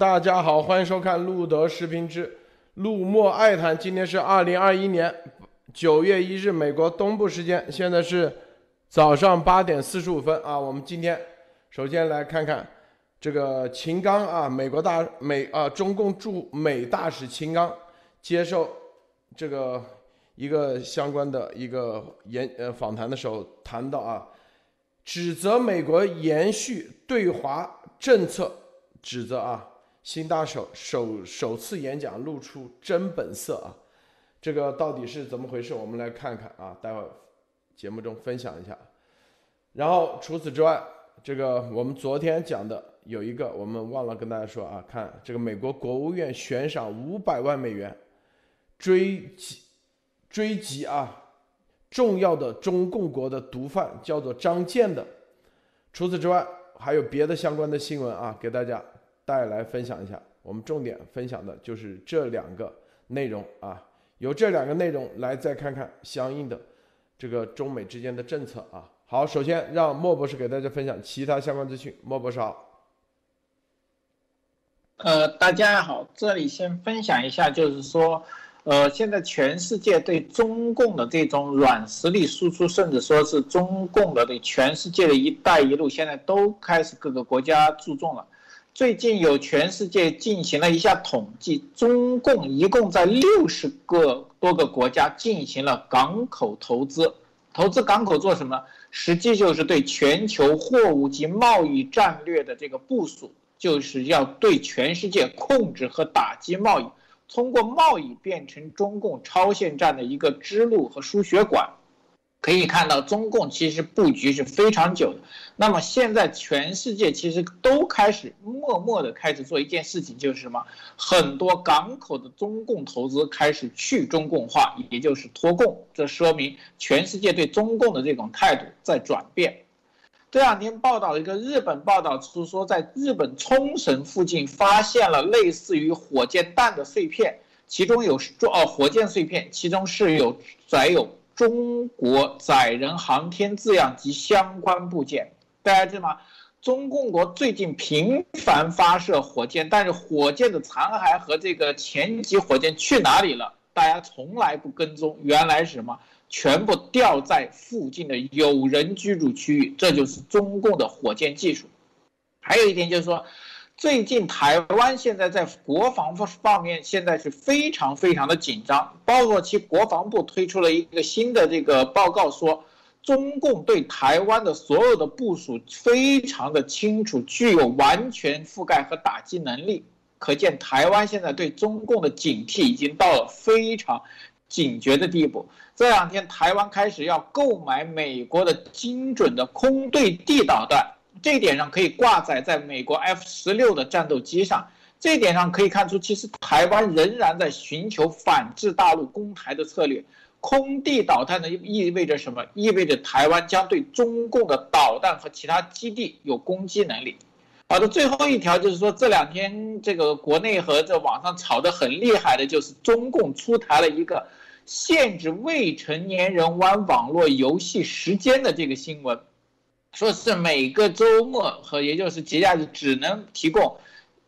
大家好，欢迎收看路德视频之路莫爱谈。今天是二零二一年九月一日，美国东部时间，现在是早上八点四十五分啊。我们今天首先来看看这个秦刚啊，美国大美啊，中共驻美大使秦刚接受这个一个相关的一个演呃访谈的时候谈到啊，指责美国延续对华政策。指责啊，新大手首首次演讲露出真本色啊，这个到底是怎么回事？我们来看看啊，待会节目中分享一下。然后除此之外，这个我们昨天讲的有一个，我们忘了跟大家说啊，看这个美国国务院悬赏五百万美元追击追击啊重要的中共国的毒贩，叫做张建的。除此之外。还有别的相关的新闻啊，给大家带来分享一下。我们重点分享的就是这两个内容啊，由这两个内容来再看看相应的这个中美之间的政策啊。好，首先让莫博士给大家分享其他相关资讯。莫博士好。呃，大家好，这里先分享一下，就是说。呃，现在全世界对中共的这种软实力输出，甚至说是中共的对全世界的一带一路，现在都开始各个国家注重了。最近有全世界进行了一下统计，中共一共在六十个多个国家进行了港口投资。投资港口做什么？实际就是对全球货物及贸易战略的这个部署，就是要对全世界控制和打击贸易。通过贸易变成中共超限战的一个支路和输血管，可以看到中共其实布局是非常久的。那么现在全世界其实都开始默默的开始做一件事情，就是什么？很多港口的中共投资开始去中共化，也就是脱共。这说明全世界对中共的这种态度在转变。这两天报道一个日本报道出说，在日本冲绳附近发现了类似于火箭弹的碎片，其中有哦火箭碎片，其中是有载有中国载人航天字样及相关部件。大家知道吗？中共国最近频繁发射火箭，但是火箭的残骸和这个前级火箭去哪里了？大家从来不跟踪，原来是什么？全部掉在附近的有人居住区域，这就是中共的火箭技术。还有一点就是说，最近台湾现在在国防方面现在是非常非常的紧张，包括其国防部推出了一个新的这个报告，说中共对台湾的所有的部署非常的清楚，具有完全覆盖和打击能力。可见台湾现在对中共的警惕已经到了非常。警觉的地步。这两天，台湾开始要购买美国的精准的空对地导弹，这一点上可以挂载在美国 F 十六的战斗机上。这一点上可以看出，其实台湾仍然在寻求反制大陆攻台的策略。空地导弹呢，意味着什么？意味着台湾将对中共的导弹和其他基地有攻击能力。好的，最后一条就是说，这两天这个国内和这网上吵得很厉害的，就是中共出台了一个。限制未成年人玩网络游戏时间的这个新闻，说是每个周末和也就是节假日只能提供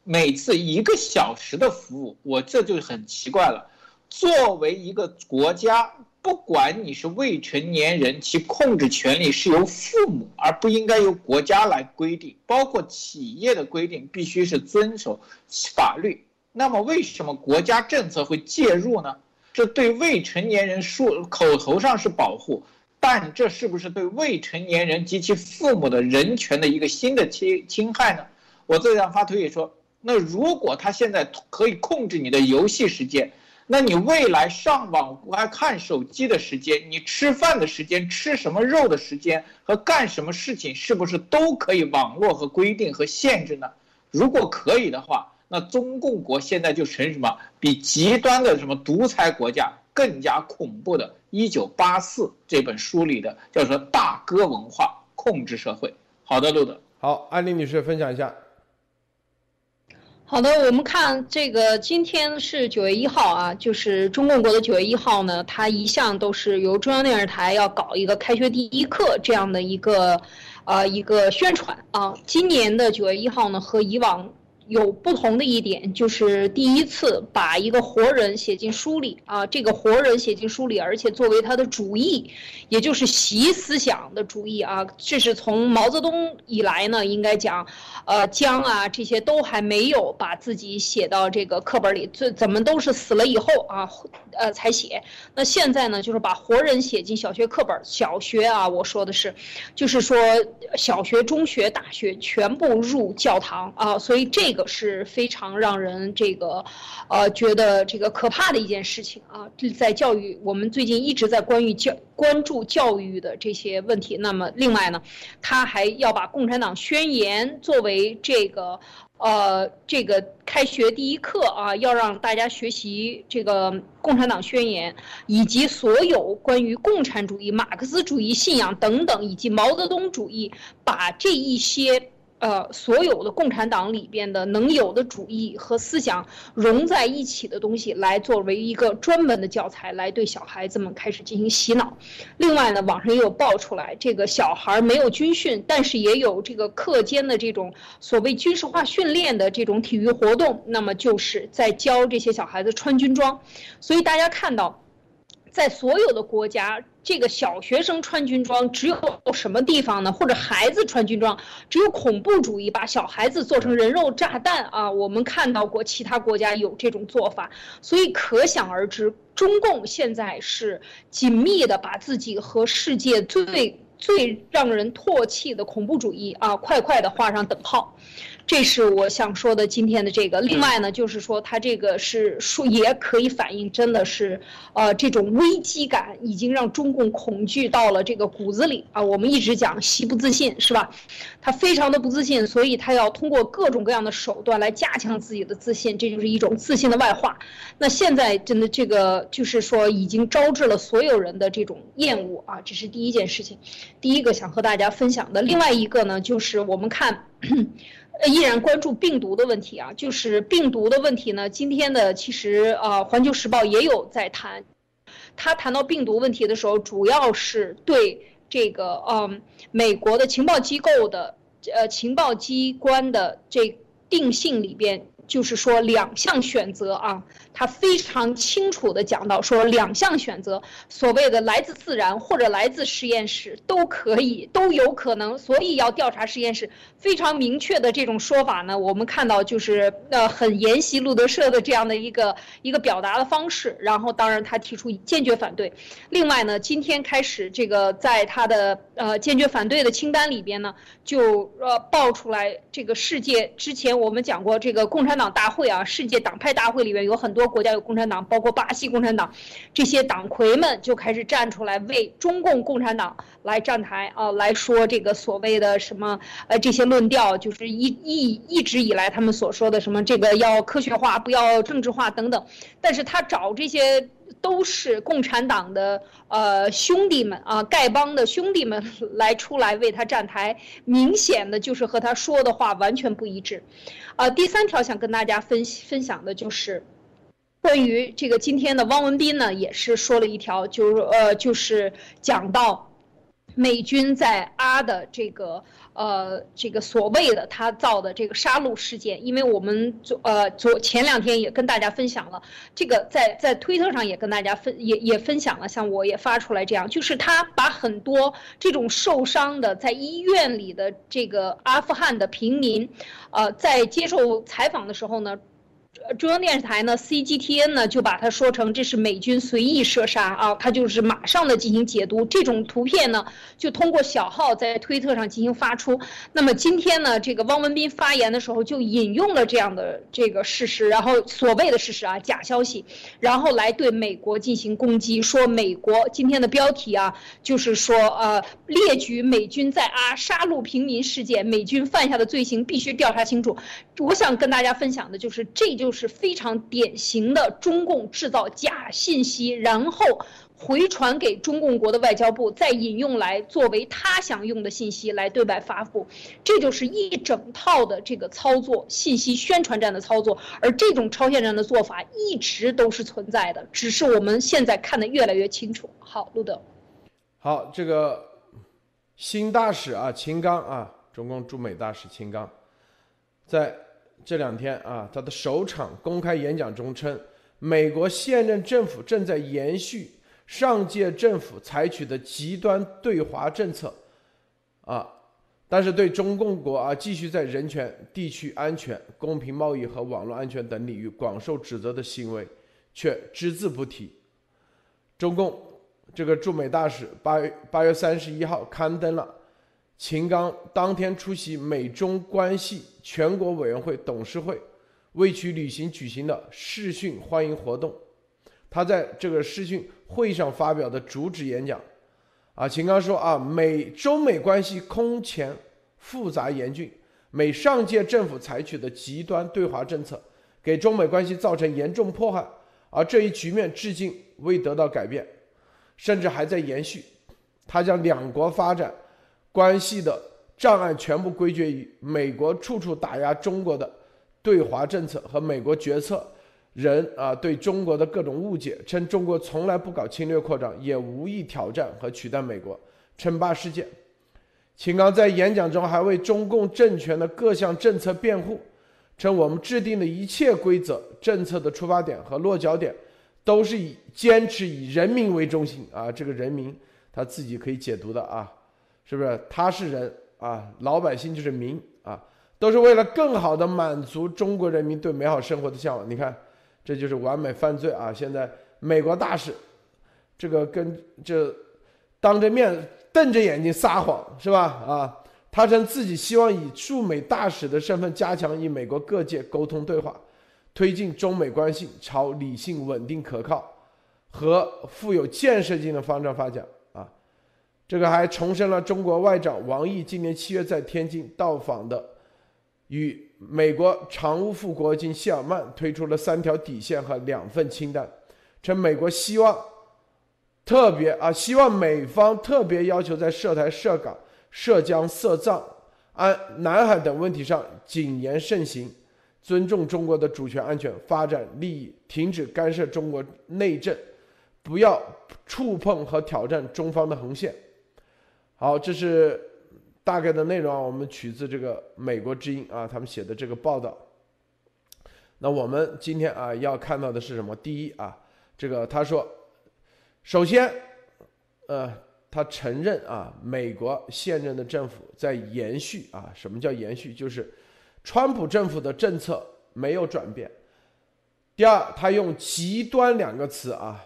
每次一个小时的服务，我这就很奇怪了。作为一个国家，不管你是未成年人，其控制权利是由父母，而不应该由国家来规定。包括企业的规定必须是遵守法律。那么为什么国家政策会介入呢？这对未成年人说口头上是保护，但这是不是对未成年人及其父母的人权的一个新的侵侵害呢？我这样发推也说，那如果他现在可以控制你的游戏时间，那你未来上网还看手机的时间，你吃饭的时间、吃什么肉的时间和干什么事情，是不是都可以网络和规定和限制呢？如果可以的话。那中共国现在就成什么？比极端的什么独裁国家更加恐怖的《一九八四》这本书里的叫做“大哥文化”控制社会。好的，路德。好，安妮女士分享一下。好的，我们看这个，今天是九月一号啊，就是中共国的九月一号呢，它一向都是由中央电视台要搞一个开学第一课这样的一个，呃，一个宣传啊。今年的九月一号呢，和以往。有不同的一点，就是第一次把一个活人写进书里啊，这个活人写进书里，而且作为他的主义，也就是习思想的主义啊，这是从毛泽东以来呢，应该讲，呃，江啊这些都还没有把自己写到这个课本里，这怎么都是死了以后啊，呃才写。那现在呢，就是把活人写进小学课本，小学啊，我说的是，就是说小学、中学、大学全部入教堂啊，所以这。这个是非常让人这个，呃，觉得这个可怕的一件事情啊！这在教育，我们最近一直在关于教关注教育的这些问题。那么，另外呢，他还要把《共产党宣言》作为这个，呃，这个开学第一课啊，要让大家学习这个《共产党宣言》，以及所有关于共产主义、马克思主义信仰等等，以及毛泽东主义，把这一些。呃，所有的共产党里边的能有的主义和思想融在一起的东西，来作为一个专门的教材，来对小孩子们开始进行洗脑。另外呢，网上也有爆出来，这个小孩没有军训，但是也有这个课间的这种所谓军事化训练的这种体育活动，那么就是在教这些小孩子穿军装。所以大家看到，在所有的国家。这个小学生穿军装只有什么地方呢？或者孩子穿军装，只有恐怖主义把小孩子做成人肉炸弹啊！我们看到过其他国家有这种做法，所以可想而知，中共现在是紧密的把自己和世界最最让人唾弃的恐怖主义啊，快快的画上等号。这是我想说的今天的这个。另外呢，就是说它这个是说也可以反映，真的是，呃，这种危机感已经让中共恐惧到了这个骨子里啊。我们一直讲习不自信，是吧？他非常的不自信，所以他要通过各种各样的手段来加强自己的自信，这就是一种自信的外化。那现在真的这个就是说已经招致了所有人的这种厌恶啊，这是第一件事情。第一个想和大家分享的，另外一个呢，就是我们看。依然关注病毒的问题啊，就是病毒的问题呢。今天的其实呃，《环球时报》也有在谈，他谈到病毒问题的时候，主要是对这个嗯，美国的情报机构的呃情报机关的这定性里边。就是说两项选择啊，他非常清楚的讲到说两项选择，所谓的来自自然或者来自实验室都可以都有可能，所以要调查实验室。非常明确的这种说法呢，我们看到就是呃很沿袭路德社的这样的一个一个表达的方式。然后当然他提出坚决反对。另外呢，今天开始这个在他的呃坚决反对的清单里边呢，就呃爆出来这个世界之前我们讲过这个共产党。大会啊，世界党派大会里面有很多国家有共产党，包括巴西共产党，这些党魁们就开始站出来为中共共产党来站台啊，来说这个所谓的什么呃这些论调，就是一一一直以来他们所说的什么这个要科学化，不要政治化等等，但是他找这些。都是共产党的呃兄弟们啊，丐帮的兄弟们 来出来为他站台，明显的就是和他说的话完全不一致。啊，第三条想跟大家分分享的就是，关于这个今天的汪文斌呢，也是说了一条，就是呃，就是讲到美军在阿的这个。呃，这个所谓的他造的这个杀戮事件，因为我们昨呃昨前两天也跟大家分享了，这个在在推特上也跟大家分也也分享了，像我也发出来这样，就是他把很多这种受伤的在医院里的这个阿富汗的平民，呃，在接受采访的时候呢。中央电视台呢，CGTN 呢就把它说成这是美军随意射杀啊，它就是马上的进行解读。这种图片呢，就通过小号在推特上进行发出。那么今天呢，这个汪文斌发言的时候就引用了这样的这个事实，然后所谓的事实啊，假消息，然后来对美国进行攻击，说美国今天的标题啊，就是说呃，列举美军在阿杀戮平民事件，美军犯下的罪行必须调查清楚。我想跟大家分享的就是这。就是非常典型的中共制造假信息，然后回传给中共国的外交部，再引用来作为他想用的信息来对外发布，这就是一整套的这个操作，信息宣传战的操作。而这种超限战的做法一直都是存在的，只是我们现在看得越来越清楚。好，路德，好，这个新大使啊，秦刚啊，中共驻美大使秦刚，在。这两天啊，他的首场公开演讲中称，美国现任政府正在延续上届政府采取的极端对华政策，啊，但是对中共国啊继续在人权、地区安全、公平贸易和网络安全等领域广受指责的行为，却只字不提。中共这个驻美大使八月八月三十一号刊登了。秦刚当天出席美中关系全国委员会董事会为其旅行举行的视讯欢迎活动，他在这个视讯会上发表的主旨演讲，啊，秦刚说啊，美中美关系空前复杂严峻，美上届政府采取的极端对华政策给中美关系造成严重迫害，而这一局面至今未得到改变，甚至还在延续。他将两国发展。关系的障碍全部归结于美国处处打压中国的对华政策和美国决策人啊对中国的各种误解，称中国从来不搞侵略扩张，也无意挑战和取代美国，称霸世界。秦刚在演讲中还为中共政权的各项政策辩护，称我们制定的一切规则、政策的出发点和落脚点，都是以坚持以人民为中心啊，这个人民他自己可以解读的啊。是不是他是人啊？老百姓就是民啊，都是为了更好的满足中国人民对美好生活的向往。你看，这就是完美犯罪啊！现在美国大使，这个跟这当着面瞪着眼睛撒谎是吧？啊，他称自己希望以驻美大使的身份加强与美国各界沟通对话，推进中美关系朝理性、稳定、可靠和富有建设性的方向发展。这个还重申了中国外长王毅今年七月在天津到访的，与美国常务副国务卿谢尔曼推出了三条底线和两份清单，称美国希望特别啊，希望美方特别要求在涉台、涉港、涉疆、涉藏、安南海等问题上谨言慎行，尊重中国的主权、安全、发展利益，停止干涉中国内政，不要触碰和挑战中方的红线。好，这是大概的内容啊。我们取自这个《美国之音》啊，他们写的这个报道。那我们今天啊要看到的是什么？第一啊，这个他说，首先，呃，他承认啊，美国现任的政府在延续啊。什么叫延续？就是川普政府的政策没有转变。第二，他用“极端”两个词啊。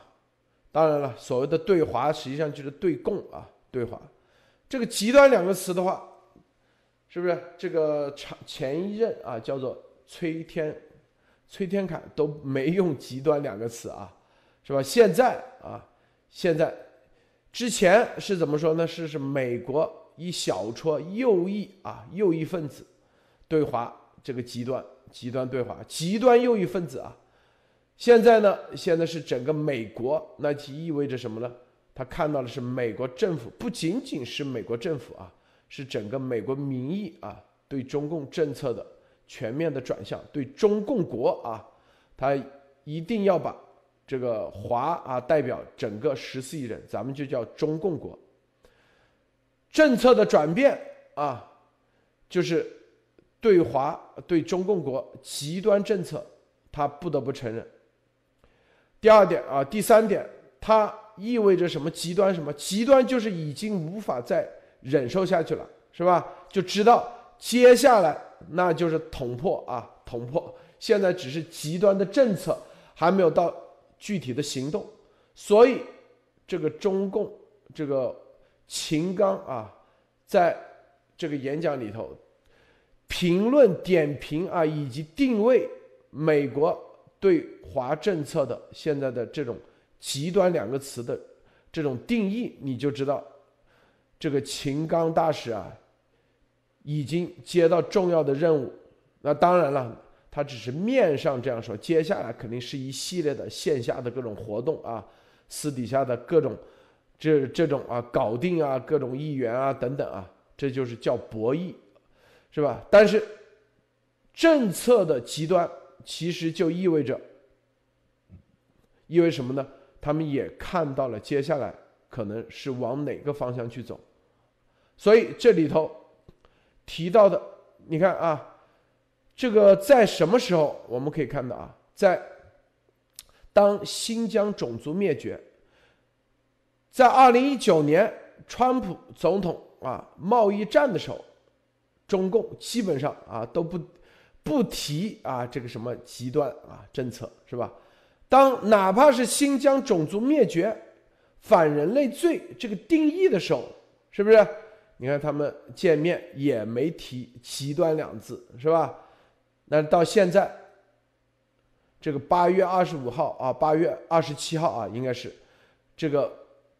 当然了，所谓的对华实际上就是对共啊，对华。这个“极端”两个词的话，是不是这个前前一任啊叫做崔天，崔天凯都没用“极端”两个词啊，是吧？现在啊，现在之前是怎么说呢？是是美国一小撮右翼啊右翼分子对华这个极端极端对华极端右翼分子啊，现在呢，现在是整个美国，那就意味着什么呢？他看到的是美国政府，不仅仅是美国政府啊，是整个美国民意啊，对中共政策的全面的转向，对中共国啊，他一定要把这个华啊代表整个十四亿人，咱们就叫中共国。政策的转变啊，就是对华对中共国极端政策，他不得不承认。第二点啊，第三点，他。意味着什么极端？什么极端就是已经无法再忍受下去了，是吧？就知道接下来那就是捅破啊，捅破。现在只是极端的政策，还没有到具体的行动。所以，这个中共这个秦刚啊，在这个演讲里头评论点评啊，以及定位美国对华政策的现在的这种。极端两个词的这种定义，你就知道，这个秦刚大使啊，已经接到重要的任务。那当然了，他只是面上这样说，接下来肯定是一系列的线下的各种活动啊，私底下的各种这这种啊搞定啊各种议员啊等等啊，这就是叫博弈，是吧？但是政策的极端其实就意味着，意味什么呢？他们也看到了接下来可能是往哪个方向去走，所以这里头提到的，你看啊，这个在什么时候我们可以看到啊？在当新疆种族灭绝，在二零一九年川普总统啊贸易战的时候，中共基本上啊都不不提啊这个什么极端啊政策是吧？当哪怕是新疆种族灭绝、反人类罪这个定义的时候，是不是？你看他们见面也没提极端两字，是吧？那到现在，这个八月二十五号啊，八月二十七号啊，应该是这个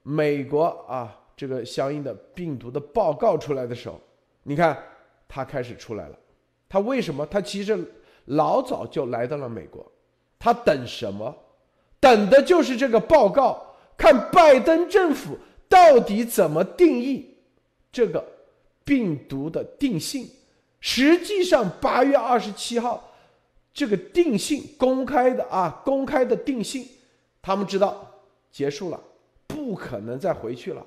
美国啊，这个相应的病毒的报告出来的时候，你看他开始出来了。他为什么？他其实老早就来到了美国，他等什么？等的就是这个报告，看拜登政府到底怎么定义这个病毒的定性。实际上，八月二十七号，这个定性公开的啊，公开的定性，他们知道结束了，不可能再回去了。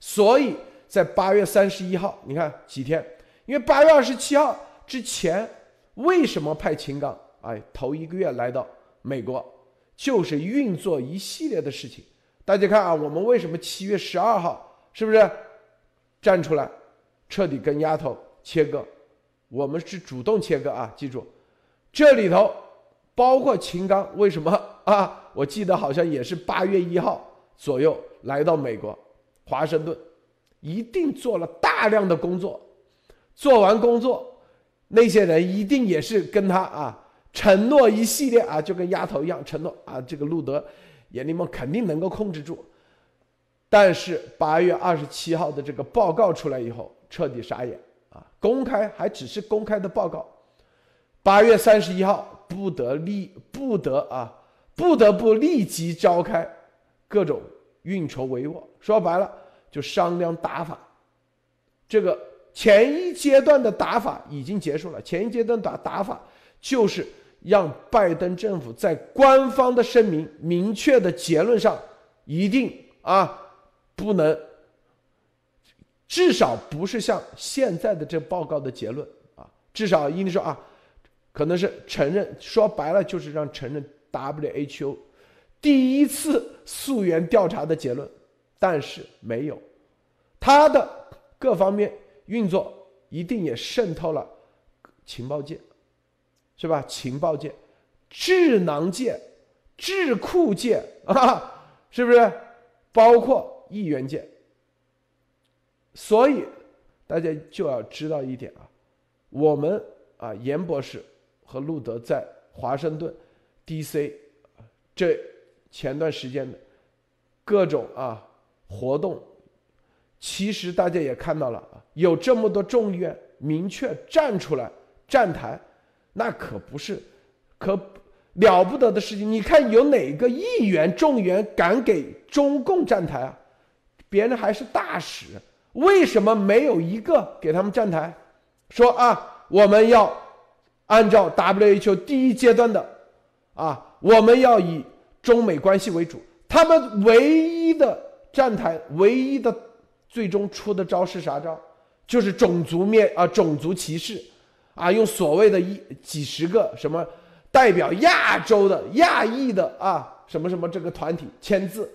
所以在八月三十一号，你看几天？因为八月二十七号之前，为什么派秦刚？哎，头一个月来到美国，就是运作一系列的事情。大家看啊，我们为什么七月十二号是不是站出来，彻底跟丫头切割？我们是主动切割啊！记住，这里头包括秦刚，为什么啊？我记得好像也是八月一号左右来到美国华盛顿，一定做了大量的工作。做完工作，那些人一定也是跟他啊承诺一系列啊，就跟丫头一样承诺啊。这个路德，眼里们肯定能够控制住。但是八月二十七号的这个报告出来以后，彻底傻眼啊。公开还只是公开的报告，八月三十一号不得立不得啊，不得不立即召开各种运筹帷幄。说白了就商量打法。这个前一阶段的打法已经结束了，前一阶段打打法就是让拜登政府在官方的声明、明确的结论上一定啊不能。至少不是像现在的这报告的结论啊，至少应该说啊，可能是承认，说白了就是让承认 WHO 第一次溯源调查的结论，但是没有，它的各方面运作一定也渗透了情报界，是吧？情报界、智囊界、智库界 啊，是不是？包括议员界。所以，大家就要知道一点啊，我们啊，严博士和路德在华盛顿 D.C. 这前段时间的各种啊活动，其实大家也看到了啊，有这么多众议院明确站出来站台，那可不是可了不得的事情。你看有哪个议员众员敢给中共站台啊？别人还是大使。为什么没有一个给他们站台，说啊，我们要按照 WHO 第一阶段的，啊，我们要以中美关系为主。他们唯一的站台，唯一的最终出的招是啥招？就是种族灭啊，种族歧视，啊，用所谓的一几十个什么代表亚洲的亚裔的啊，什么什么这个团体签字，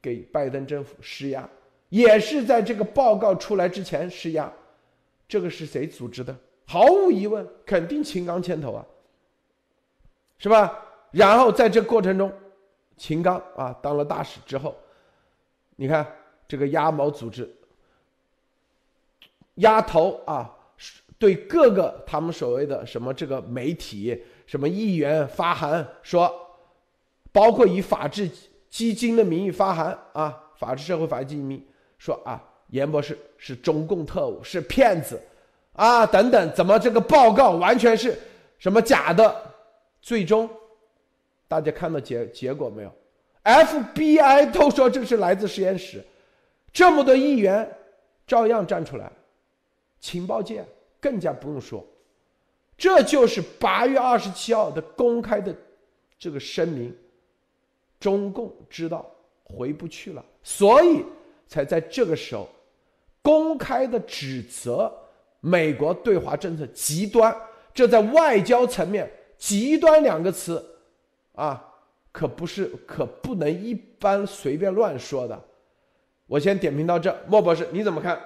给拜登政府施压。也是在这个报告出来之前施压，这个是谁组织的？毫无疑问，肯定秦刚牵头啊，是吧？然后在这过程中，秦刚啊当了大使之后，你看这个鸭毛组织，鸭头啊，对各个他们所谓的什么这个媒体、什么议员发函说，包括以法治基金的名义发函啊，法治社会法治基金。说啊，严博士是中共特务，是骗子，啊，等等，怎么这个报告完全是什么假的？最终，大家看到结结果没有？FBI 都说这是来自实验室，这么多议员照样站出来，情报界更加不用说，这就是八月二十七号的公开的这个声明，中共知道回不去了，所以。才在这个时候，公开的指责美国对华政策极端，这在外交层面，极端两个词，啊，可不是可不能一般随便乱说的。我先点评到这，莫博士你怎么看？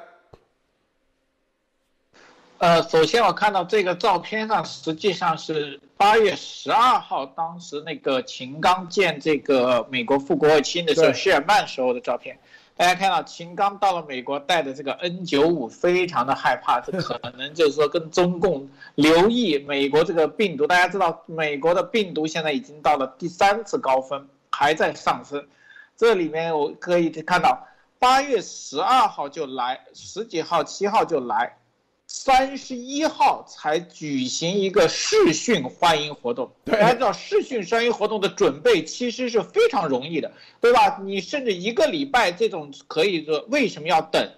呃，首先我看到这个照片上，实际上是八月十二号，当时那个秦刚见这个美国副国务卿的时候，谢尔曼时候的照片。大家看到秦刚到了美国，带的这个 N 九五，非常的害怕，这可能就是说跟中共留意美国这个病毒。大家知道，美国的病毒现在已经到了第三次高峰，还在上升。这里面我可以看到，八月十二号就来，十几号、七号就来。三十一号才举行一个试训欢迎活动，大家知道视讯欢迎活动的准备其实是非常容易的，对吧？你甚至一个礼拜这种可以说为什么要等，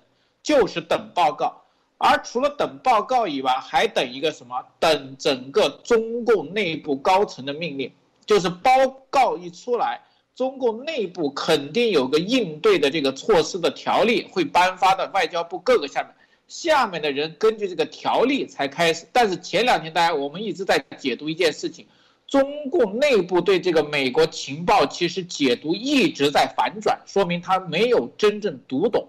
就是等报告，而除了等报告以外，还等一个什么？等整个中共内部高层的命令，就是报告一出来，中共内部肯定有个应对的这个措施的条例会颁发到，外交部各个下面。下面的人根据这个条例才开始，但是前两天大家我们一直在解读一件事情，中共内部对这个美国情报其实解读一直在反转，说明他没有真正读懂。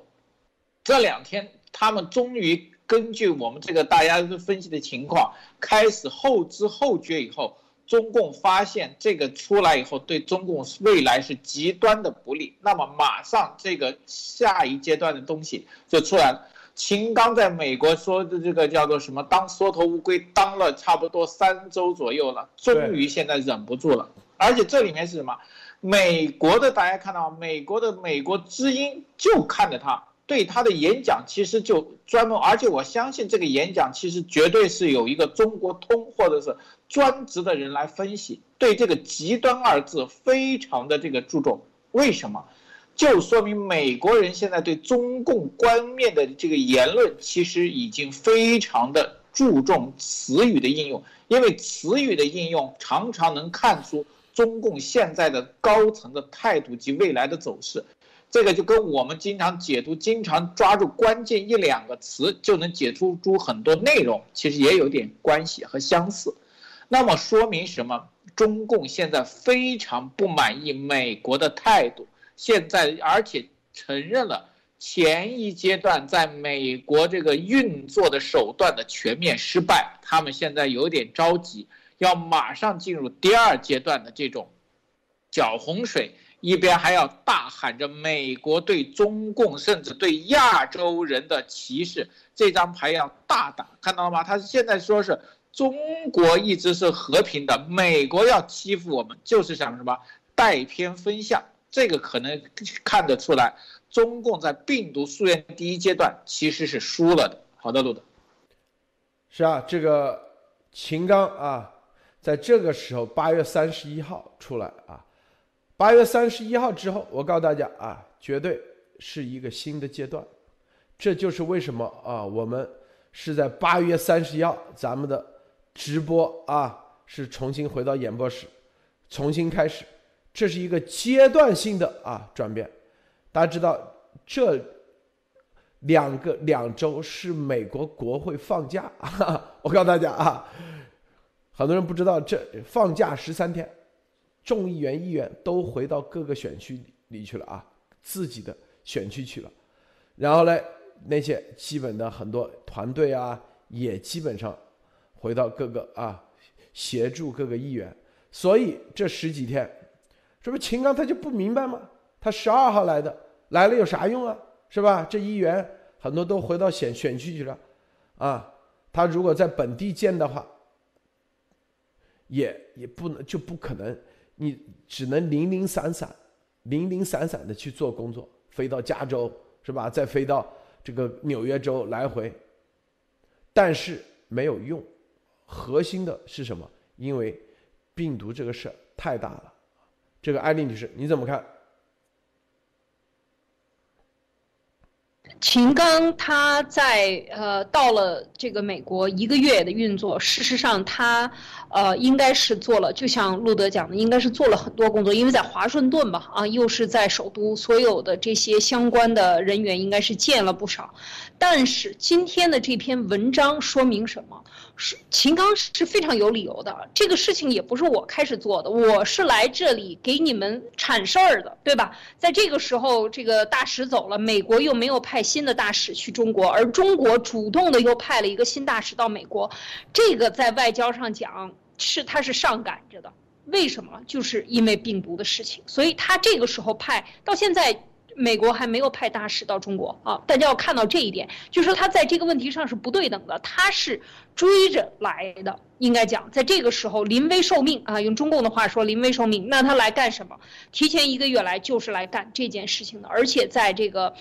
这两天他们终于根据我们这个大家分析的情况，开始后知后觉以后，中共发现这个出来以后对中共未来是极端的不利，那么马上这个下一阶段的东西就出来了。秦刚在美国说的这个叫做什么？当缩头乌龟当了差不多三周左右了，终于现在忍不住了。而且这里面是什么？美国的大家看到，美国的美国之音就看着他，对他的演讲其实就专门，而且我相信这个演讲其实绝对是有一个中国通或者是专职的人来分析，对这个极端二字非常的这个注重。为什么？就说明美国人现在对中共官面的这个言论，其实已经非常的注重词语的应用，因为词语的应用常常能看出中共现在的高层的态度及未来的走势。这个就跟我们经常解读，经常抓住关键一两个词就能解出出很多内容，其实也有点关系和相似。那么说明什么？中共现在非常不满意美国的态度。现在，而且承认了前一阶段在美国这个运作的手段的全面失败，他们现在有点着急，要马上进入第二阶段的这种搅洪水，一边还要大喊着美国对中共甚至对亚洲人的歧视，这张牌要大打，看到了吗？他现在说是中国一直是和平的，美国要欺负我们，就是想什么带偏分向。这个可能看得出来，中共在病毒溯源第一阶段其实是输了的。好的，路德，是啊，这个秦刚啊，在这个时候八月三十一号出来啊，八月三十一号之后，我告诉大家啊，绝对是一个新的阶段。这就是为什么啊，我们是在八月三十一号咱们的直播啊，是重新回到演播室，重新开始。这是一个阶段性的啊转变，大家知道这两个两周是美国国会放假，我告诉大家啊，很多人不知道这放假十三天，众议员议员都回到各个选区里去了啊，自己的选区去了，然后呢，那些基本的很多团队啊，也基本上回到各个啊协助各个议员，所以这十几天。这不秦刚他就不明白吗？他十二号来的，来了有啥用啊？是吧？这议员很多都回到选选区去了，啊，他如果在本地建的话，也也不能就不可能，你只能零零散散、零零散散的去做工作，飞到加州是吧？再飞到这个纽约州来回，但是没有用。核心的是什么？因为病毒这个事儿太大了。这个艾丽女士，你怎么看？秦刚他在呃到了这个美国一个月的运作，事实上他呃应该是做了，就像路德讲的，应该是做了很多工作，因为在华盛顿吧，啊又是在首都，所有的这些相关的人员应该是见了不少。但是今天的这篇文章说明什么？是秦刚是非常有理由的，这个事情也不是我开始做的，我是来这里给你们铲事儿的，对吧？在这个时候，这个大使走了，美国又没有派派新的大使去中国，而中国主动的又派了一个新大使到美国，这个在外交上讲是他是上赶着的，为什么？就是因为病毒的事情，所以他这个时候派到现在。美国还没有派大使到中国啊，大家要看到这一点，就是说他在这个问题上是不对等的，他是追着来的，应该讲，在这个时候临危受命啊，用中共的话说临危受命，那他来干什么？提前一个月来就是来干这件事情的，而且在这个，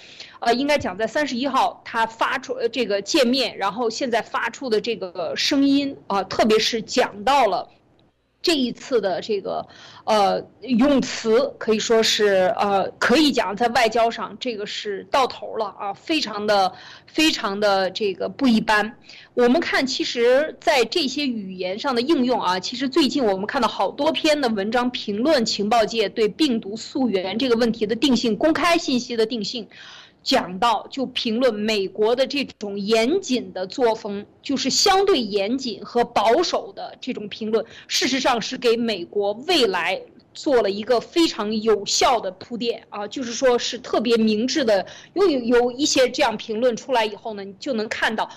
呃，应该讲在三十一号他发出这个见面，然后现在发出的这个声音啊，特别是讲到了。这一次的这个，呃，用词可以说是，呃，可以讲在外交上这个是到头了啊，非常的、非常的这个不一般。我们看，其实，在这些语言上的应用啊，其实最近我们看到好多篇的文章评论情报界对病毒溯源这个问题的定性、公开信息的定性。讲到就评论美国的这种严谨的作风，就是相对严谨和保守的这种评论，事实上是给美国未来做了一个非常有效的铺垫啊，就是说是特别明智的。有有有一些这样评论出来以后呢，你就能看到。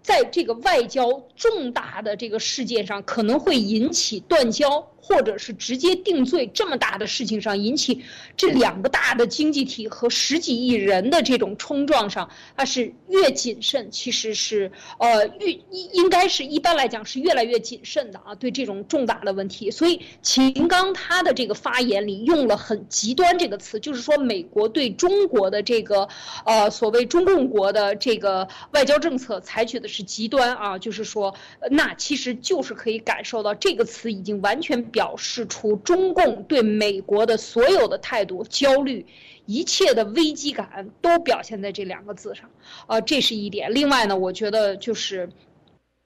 在这个外交重大的这个事件上，可能会引起断交，或者是直接定罪。这么大的事情上，引起这两个大的经济体和十几亿人的这种冲撞上，它是越谨慎，其实是呃越应应该是一般来讲是越来越谨慎的啊。对这种重大的问题，所以秦刚他的这个发言里用了很极端这个词，就是说美国对中国的这个呃所谓中共国的这个外交政策采取的是。是极端啊，就是说，那其实就是可以感受到这个词已经完全表示出中共对美国的所有的态度焦虑，一切的危机感都表现在这两个字上，啊，这是一点。另外呢，我觉得就是。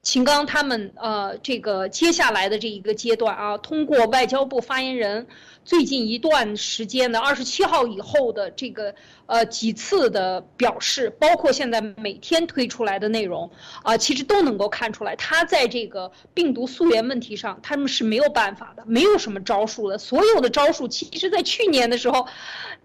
秦刚他们呃，这个接下来的这一个阶段啊，通过外交部发言人最近一段时间的二十七号以后的这个呃几次的表示，包括现在每天推出来的内容啊，其实都能够看出来，他在这个病毒溯源问题上，他们是没有办法的，没有什么招数的。所有的招数，其实在去年的时候，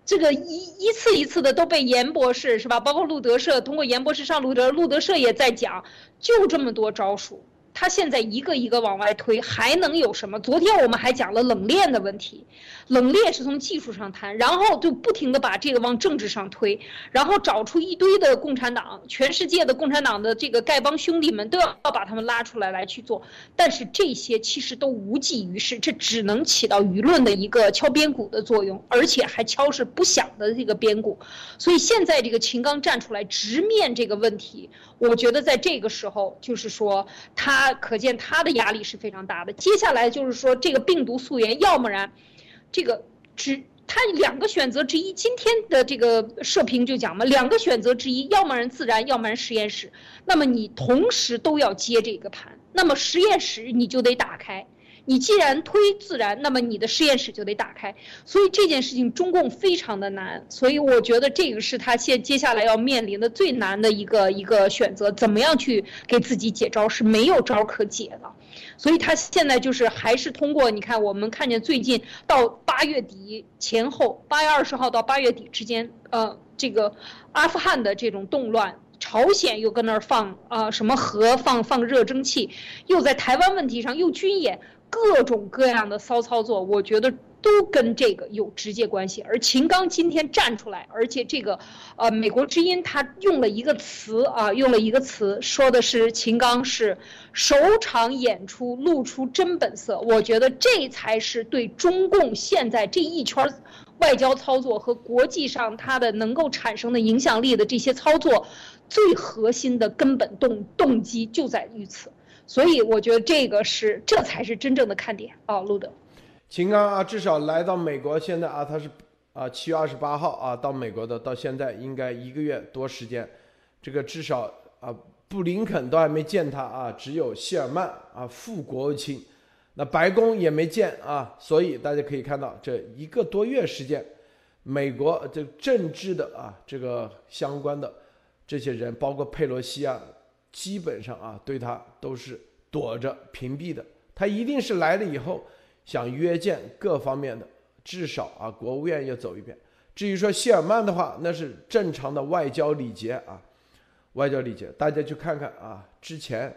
这个一一次一次的都被严博士是吧？包括路德社通过严博士上路德，路德社也在讲。就这么多招数。他现在一个一个往外推，还能有什么？昨天我们还讲了冷链的问题，冷链是从技术上谈，然后就不停的把这个往政治上推，然后找出一堆的共产党，全世界的共产党的这个丐帮兄弟们都要要把他们拉出来来去做，但是这些其实都无济于事，这只能起到舆论的一个敲边鼓的作用，而且还敲是不响的这个边鼓。所以现在这个秦刚站出来直面这个问题，我觉得在这个时候就是说他。可见他的压力是非常大的。接下来就是说，这个病毒溯源，要么然，这个只他两个选择之一。今天的这个社评就讲嘛，两个选择之一，要么人自然，要么人实验室。那么你同时都要接这个盘，那么实验室你就得打开。你既然推自然，那么你的实验室就得打开，所以这件事情中共非常的难，所以我觉得这个是他现接下来要面临的最难的一个一个选择，怎么样去给自己解招是没有招可解的，所以他现在就是还是通过你看我们看见最近到八月底前后，八月二十号到八月底之间，呃，这个阿富汗的这种动乱。朝鲜又搁那儿放啊什么核放放热蒸汽，又在台湾问题上又军演，各种各样的骚操作，我觉得都跟这个有直接关系。而秦刚今天站出来，而且这个，呃，美国之音他用了一个词啊，用了一个词，说的是秦刚是首场演出露出真本色，我觉得这才是对中共现在这一圈。外交操作和国际上它的能够产生的影响力的这些操作，最核心的根本动动机就在于此，所以我觉得这个是这才是真正的看点。啊，路德。秦刚啊，至少来到美国，现在啊，他是啊，七月二十八号啊，到美国的，到现在应该一个月多时间，这个至少啊，布林肯都还没见他啊，只有谢尔曼啊，副国务卿，那白宫也没见啊，所以大家可以看到，这一个多月时间，美国这政治的啊，这个相关的这些人，包括佩洛西啊，基本上啊，对他都是躲着屏蔽的，他一定是来了以后想约见各方面的。至少啊，国务院要走一遍。至于说谢尔曼的话，那是正常的外交礼节啊，外交礼节。大家去看看啊，之前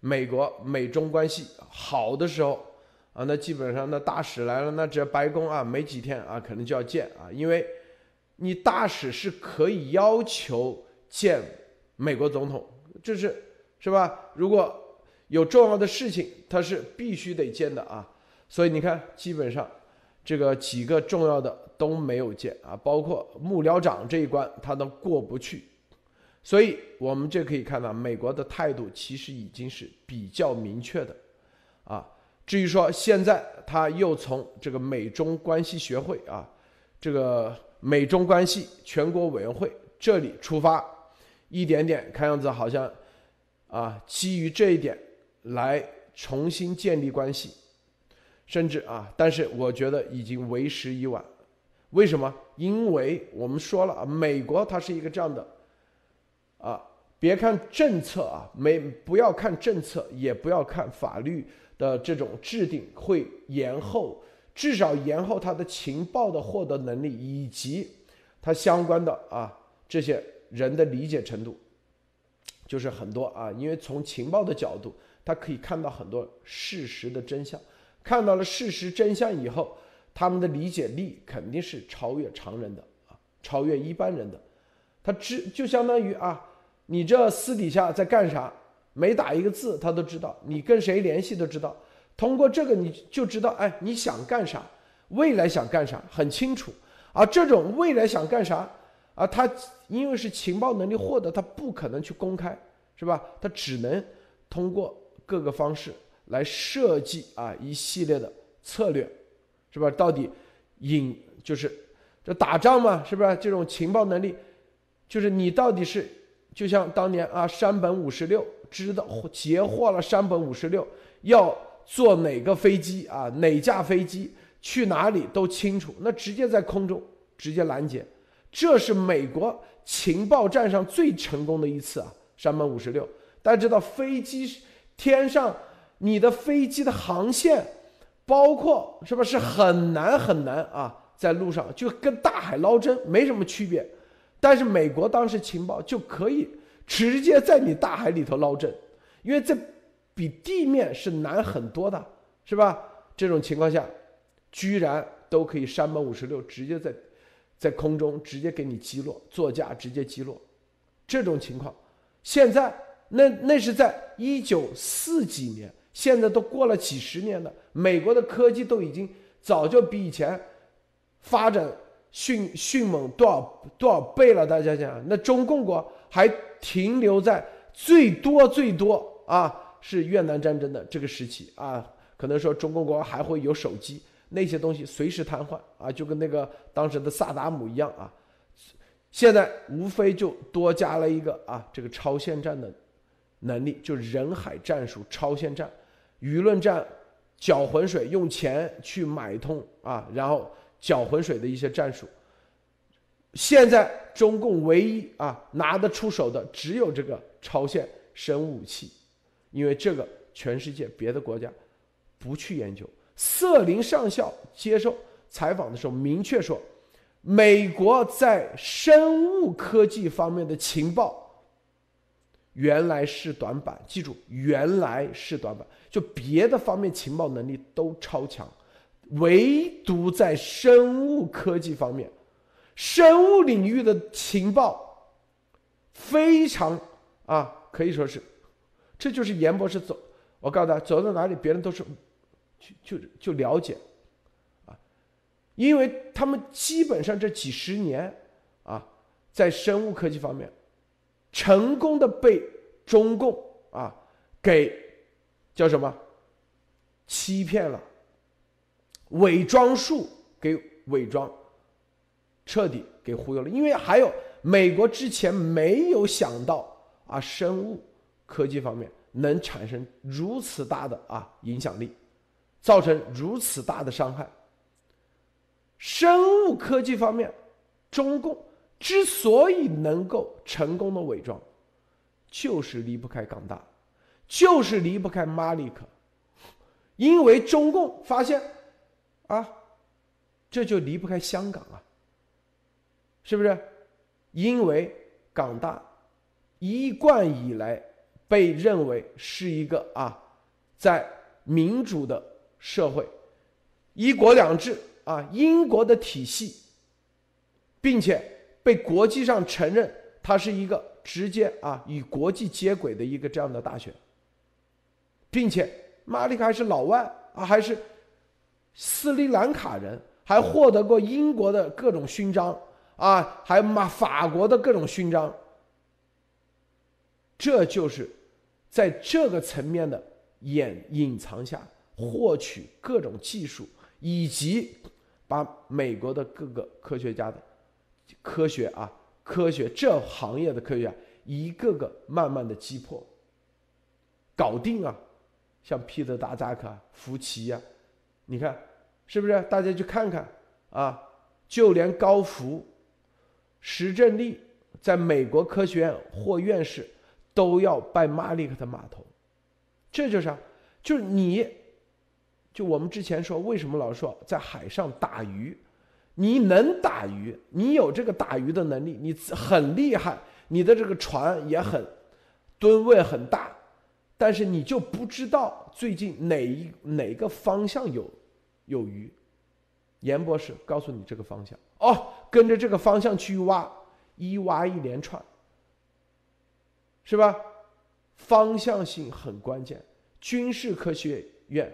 美国美中关系好的时候啊，那基本上那大使来了，那只要白宫啊没几天啊，可能就要见啊，因为你大使是可以要求见美国总统，这是是吧？如果有重要的事情，他是必须得见的啊。所以你看，基本上。这个几个重要的都没有见啊，包括幕僚长这一关他都过不去，所以我们这可以看到，美国的态度其实已经是比较明确的，啊，至于说现在他又从这个美中关系学会啊，这个美中关系全国委员会这里出发，一点点看样子好像，啊，基于这一点来重新建立关系。甚至啊，但是我觉得已经为时已晚。为什么？因为我们说了啊，美国它是一个这样的，啊，别看政策啊，没不要看政策，也不要看法律的这种制定会延后，至少延后它的情报的获得能力以及它相关的啊这些人的理解程度，就是很多啊，因为从情报的角度，他可以看到很多事实的真相。看到了事实真相以后，他们的理解力肯定是超越常人的啊，超越一般人的。他知就相当于啊，你这私底下在干啥，没打一个字他都知道，你跟谁联系都知道。通过这个你就知道，哎，你想干啥，未来想干啥很清楚。啊，这种未来想干啥啊，他因为是情报能力获得，他不可能去公开，是吧？他只能通过各个方式。来设计啊一系列的策略，是吧？到底引就是这打仗嘛，是不是？这种情报能力，就是你到底是就像当年啊山本五十六知道截获了山本五十六要坐哪个飞机啊哪架飞机去哪里都清楚，那直接在空中直接拦截，这是美国情报战上最成功的一次啊山本五十六。大家知道飞机天上。你的飞机的航线，包括是不是很难很难啊？在路上就跟大海捞针没什么区别，但是美国当时情报就可以直接在你大海里头捞针，因为这比地面是难很多的，是吧？这种情况下，居然都可以山本五十六直接在在空中直接给你击落，座驾直接击落，这种情况，现在那那是在一九四几年。现在都过了几十年了，美国的科技都已经早就比以前发展迅迅猛多少多少倍了。大家讲，那中共国还停留在最多最多啊，是越南战争的这个时期啊。可能说中共国还会有手机那些东西随时瘫痪啊，就跟那个当时的萨达姆一样啊。现在无非就多加了一个啊，这个超限战的能力，就人海战术超限战。舆论战，搅浑水，用钱去买通啊，然后搅浑水的一些战术。现在中共唯一啊拿得出手的只有这个超限生物武器，因为这个全世界别的国家不去研究。瑟林上校接受采访的时候明确说，美国在生物科技方面的情报。原来是短板，记住，原来是短板。就别的方面情报能力都超强，唯独在生物科技方面，生物领域的情报非常啊，可以说是，这就是严博士走。我告诉他，走到哪里，别人都是就就了解啊，因为他们基本上这几十年啊，在生物科技方面。成功的被中共啊给叫什么欺骗了，伪装术给伪装，彻底给忽悠了。因为还有美国之前没有想到啊，生物科技方面能产生如此大的啊影响力，造成如此大的伤害。生物科技方面，中共之所以能够成功的伪装，就是离不开港大，就是离不开马里克，因为中共发现，啊，这就离不开香港啊，是不是？因为港大一贯以来被认为是一个啊，在民主的社会，一国两制啊，英国的体系，并且被国际上承认，它是一个直接啊与国际接轨的一个这样的大学，并且马里卡还是老外啊，还是斯里兰卡人，还获得过英国的各种勋章啊，还马法国的各种勋章。这就是在这个层面的掩隐藏下获取各种技术，以及把美国的各个科学家的科学啊科学这行业的科学家一个个慢慢的击破，搞定啊！像皮特达扎克、福奇呀，你看是不是？大家去看看啊！就连高福、石正丽在美国科学院获院士。都要拜马利克的码头，这就是啊，就是你，就我们之前说，为什么老说在海上打鱼，你能打鱼，你有这个打鱼的能力，你很厉害，你的这个船也很吨位很大，但是你就不知道最近哪一哪个方向有有鱼，严博士告诉你这个方向哦，跟着这个方向去挖，一挖一连串。是吧？方向性很关键。军事科学院，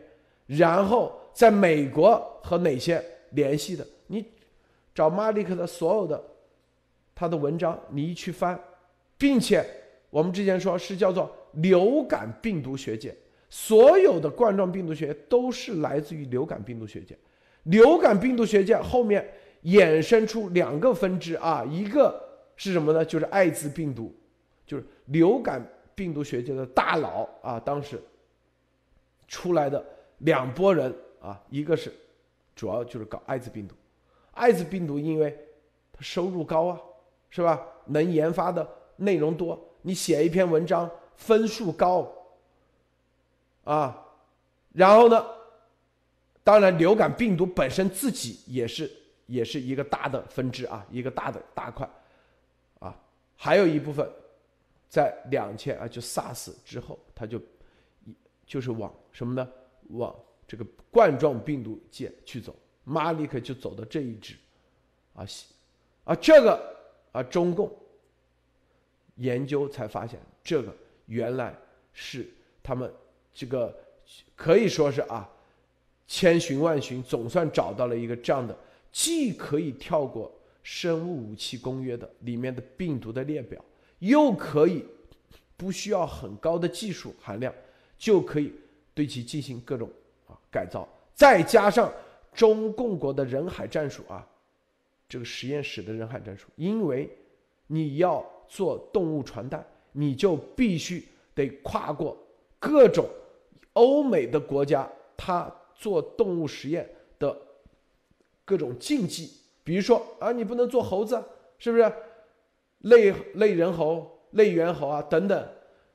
然后在美国和哪些联系的？你找马利克的所有的他的文章，你一去翻，并且我们之前说是叫做流感病毒学界，所有的冠状病毒学都是来自于流感病毒学界。流感病毒学界后面衍生出两个分支啊，一个是什么呢？就是艾滋病毒。就是流感病毒学界的大佬啊，当时出来的两拨人啊，一个是主要就是搞艾滋病毒，艾滋病毒因为它收入高啊，是吧？能研发的内容多，你写一篇文章分数高啊，然后呢，当然流感病毒本身自己也是也是一个大的分支啊，一个大的大块啊，还有一部分。在两千啊，就 SARS 之后，他就，就是往什么呢？往这个冠状病毒界去走。马里克就走到这一支，啊，啊，这个啊，中共研究才发现，这个原来是他们这个可以说是啊，千寻万寻，总算找到了一个这样的，既可以跳过生物武器公约的里面的病毒的列表。又可以不需要很高的技术含量，就可以对其进行各种啊改造，再加上中共国的人海战术啊，这个实验室的人海战术，因为你要做动物传代，你就必须得跨过各种欧美的国家，他做动物实验的各种禁忌，比如说啊，你不能做猴子，是不是？类类人猴、类猿猴啊等等，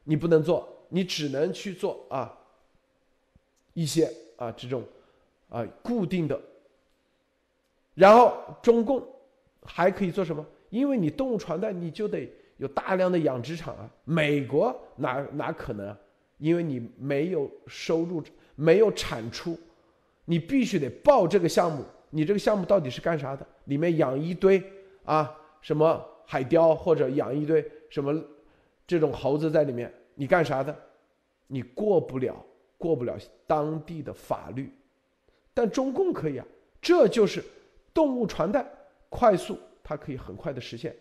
你不能做，你只能去做啊一些啊这种啊固定的。然后中共还可以做什么？因为你动物传代，你就得有大量的养殖场啊。美国哪哪可能？啊？因为你没有收入，没有产出，你必须得报这个项目。你这个项目到底是干啥的？里面养一堆啊什么？海雕或者养一堆什么这种猴子在里面，你干啥的？你过不了过不了当地的法律，但中共可以啊，这就是动物传代，快速，它可以很快的实现。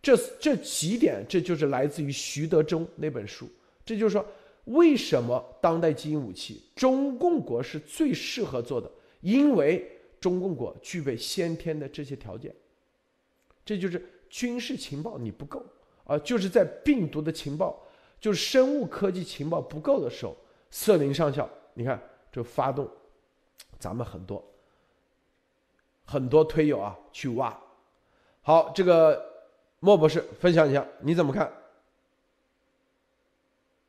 这这几点，这就是来自于徐德忠那本书。这就是说，为什么当代基因武器中共国是最适合做的？因为中共国具备先天的这些条件。这就是军事情报你不够啊，就是在病毒的情报，就是生物科技情报不够的时候，瑟林上校，你看就发动咱们很多很多推友啊去挖。好，这个莫博士分享一下，你怎么看？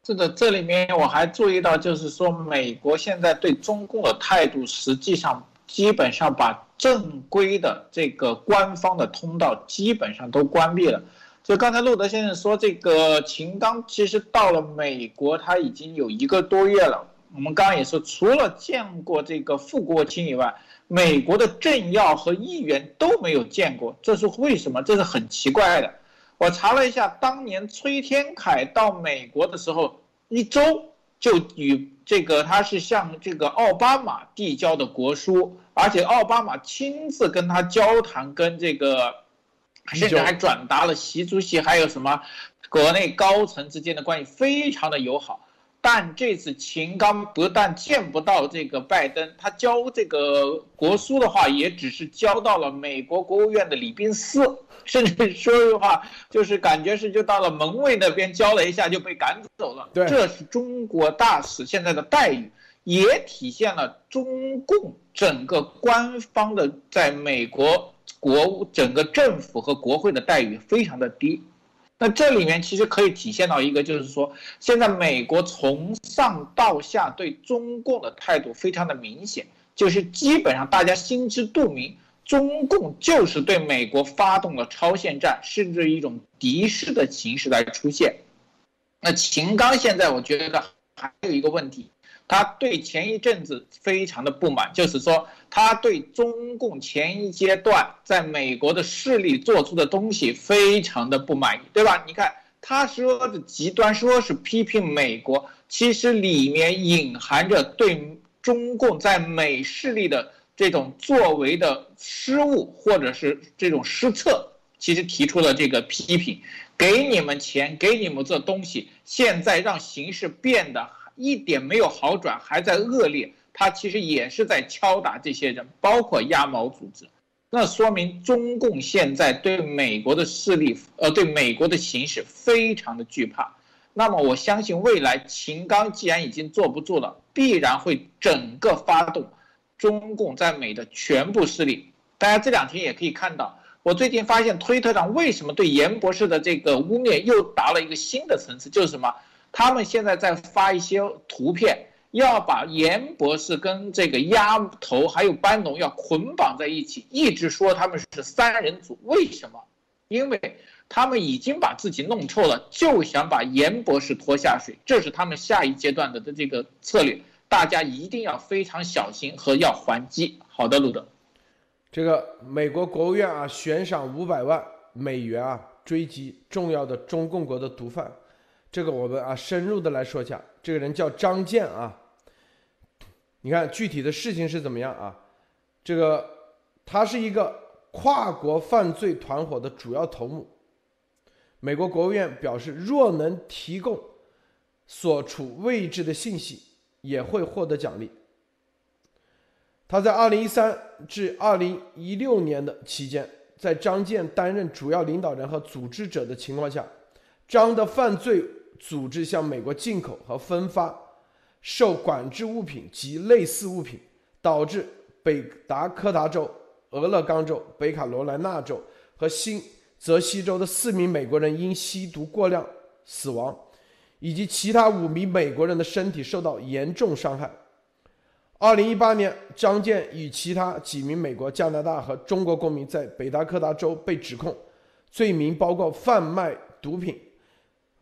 是的，这里面我还注意到，就是说美国现在对中共的态度，实际上基本上把正规的这个官方的通道基本上都关闭了。就刚才路德先生说，这个秦刚其实到了美国，他已经有一个多月了。我们刚刚也说，除了见过这个副国卿以外，美国的政要和议员都没有见过，这是为什么？这是很奇怪的。我查了一下，当年崔天凯到美国的时候，一周就与这个他是向这个奥巴马递交的国书，而且奥巴马亲自跟他交谈，跟这个甚至还转达了习主席还有什么国内高层之间的关系非常的友好。但这次秦刚不但见不到这个拜登，他交这个国书的话，也只是交到了美国国务院的礼宾司，甚至说的话，就是感觉是就到了门卫那边交了一下就被赶走了。对，这是中国大使现在的待遇，也体现了中共整个官方的在美国国整个政府和国会的待遇非常的低。那这里面其实可以体现到一个，就是说，现在美国从上到下对中共的态度非常的明显，就是基本上大家心知肚明，中共就是对美国发动了超限战，甚至一种敌视的形式来出现。那秦刚现在我觉得还有一个问题。他对前一阵子非常的不满，就是说他对中共前一阶段在美国的势力做出的东西非常的不满意，对吧？你看他说的极端，说是批评美国，其实里面隐含着对中共在美势力的这种作为的失误或者是这种失策，其实提出了这个批评，给你们钱，给你们这东西，现在让形势变得。一点没有好转，还在恶劣。他其实也是在敲打这些人，包括亚毛组织。那说明中共现在对美国的势力，呃，对美国的形势非常的惧怕。那么我相信未来秦刚既然已经坐不住了，必然会整个发动中共在美的全部势力。大家这两天也可以看到，我最近发现推特上为什么对严博士的这个污蔑又达了一个新的层次，就是什么？他们现在在发一些图片，要把严博士跟这个丫头还有班农要捆绑在一起，一直说他们是三人组。为什么？因为他们已经把自己弄臭了，就想把严博士拖下水，这是他们下一阶段的的这个策略。大家一定要非常小心和要还击。好的，路德，这个美国国务院啊悬赏五百万美元啊追击重要的中共国的毒贩。这个我们啊深入的来说一下，这个人叫张健啊，你看具体的事情是怎么样啊？这个他是一个跨国犯罪团伙的主要头目。美国国务院表示，若能提供所处位置的信息，也会获得奖励。他在二零一三至二零一六年的期间，在张健担任主要领导人和组织者的情况下，张的犯罪。组织向美国进口和分发受管制物品及类似物品，导致北达科达州、俄勒冈州、北卡罗来纳州和新泽西州的四名美国人因吸毒过量死亡，以及其他五名美国人的身体受到严重伤害。二零一八年，张健与其他几名美国、加拿大和中国公民在北达科达州被指控，罪名包括贩卖毒品，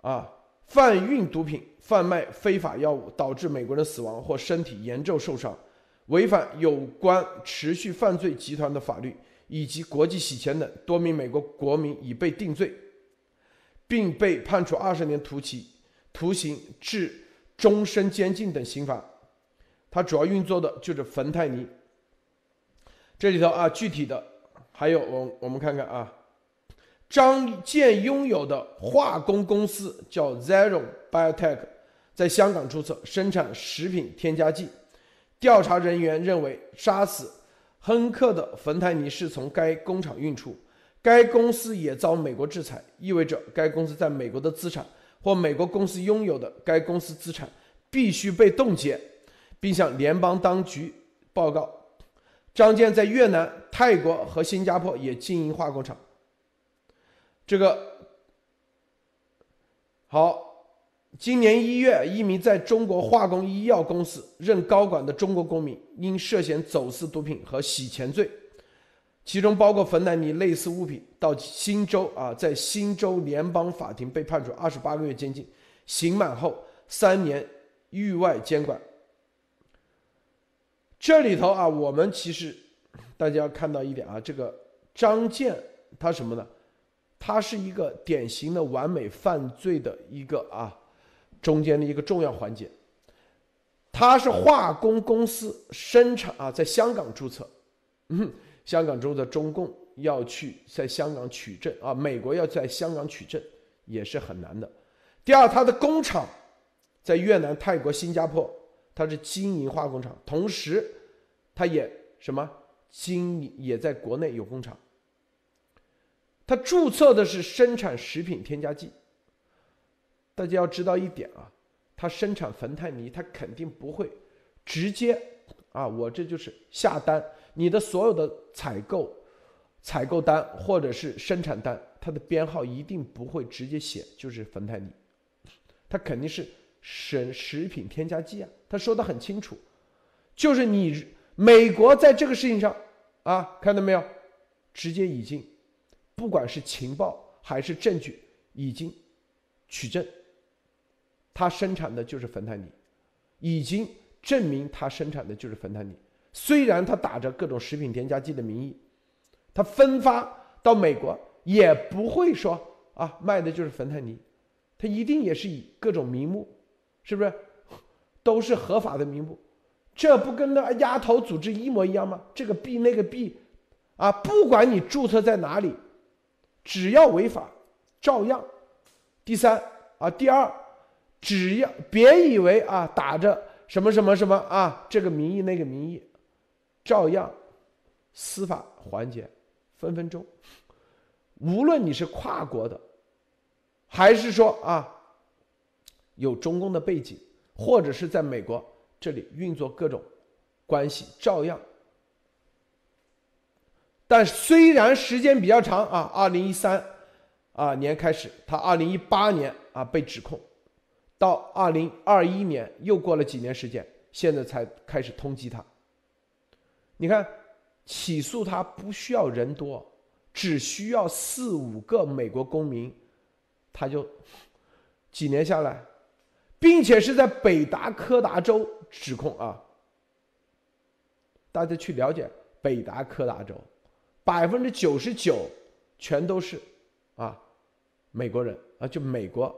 啊。贩运毒品、贩卖非法药物，导致美国人死亡或身体严重受伤，违反有关持续犯罪集团的法律以及国际洗钱等，多名美国国民已被定罪，并被判处二十年徒刑、徒刑至终身监禁等刑罚。它主要运作的就是芬太尼。这里头啊，具体的还有我我们看看啊。张建拥有的化工公司叫 Zero Biotech，在香港注册，生产食品添加剂。调查人员认为，杀死亨克的芬太尼是从该工厂运出。该公司也遭美国制裁，意味着该公司在美国的资产或美国公司拥有的该公司资产必须被冻结，并向联邦当局报告。张建在越南、泰国和新加坡也经营化工厂。这个好。今年一月，一名在中国化工医药公司任高管的中国公民，因涉嫌走私毒品和洗钱罪，其中包括芬太尼类似物品，到新州啊，在新州联邦法庭被判处二十八个月监禁，刑满后三年域外监管。这里头啊，我们其实大家要看到一点啊，这个张建他什么呢？它是一个典型的完美犯罪的一个啊。中间的一个重要环节，它是化工公司生产啊，在香港注册，嗯，香港注册中共要去在香港取证啊，美国要在香港取证也是很难的。第二，它的工厂在越南、泰国、新加坡，它是经营化工厂，同时它也什么经营也在国内有工厂，它注册的是生产食品添加剂。大家要知道一点啊，它生产芬太尼，它肯定不会直接啊，我这就是下单，你的所有的采购、采购单或者是生产单，它的编号一定不会直接写就是芬太尼，它肯定是审食品添加剂啊，他说的很清楚，就是你美国在这个事情上啊，看到没有，直接已经不管是情报还是证据已经取证。他生产的就是芬太尼，已经证明他生产的就是芬太尼。虽然他打着各种食品添加剂的名义，他分发到美国也不会说啊卖的就是芬太尼，他一定也是以各种名目，是不是？都是合法的名目，这不跟那丫头组织一模一样吗？这个币那个币，啊，不管你注册在哪里，只要违法，照样。第三啊，第二。只要别以为啊，打着什么什么什么啊，这个名义那个名义，照样司法环节分分钟。无论你是跨国的，还是说啊有中共的背景，或者是在美国这里运作各种关系，照样。但虽然时间比较长啊，二零一三啊年开始，他二零一八年啊被指控。到二零二一年又过了几年时间，现在才开始通缉他。你看，起诉他不需要人多，只需要四五个美国公民，他就几年下来，并且是在北达科达州指控啊。大家去了解北达科达州，百分之九十九全都是啊美国人啊，就美国。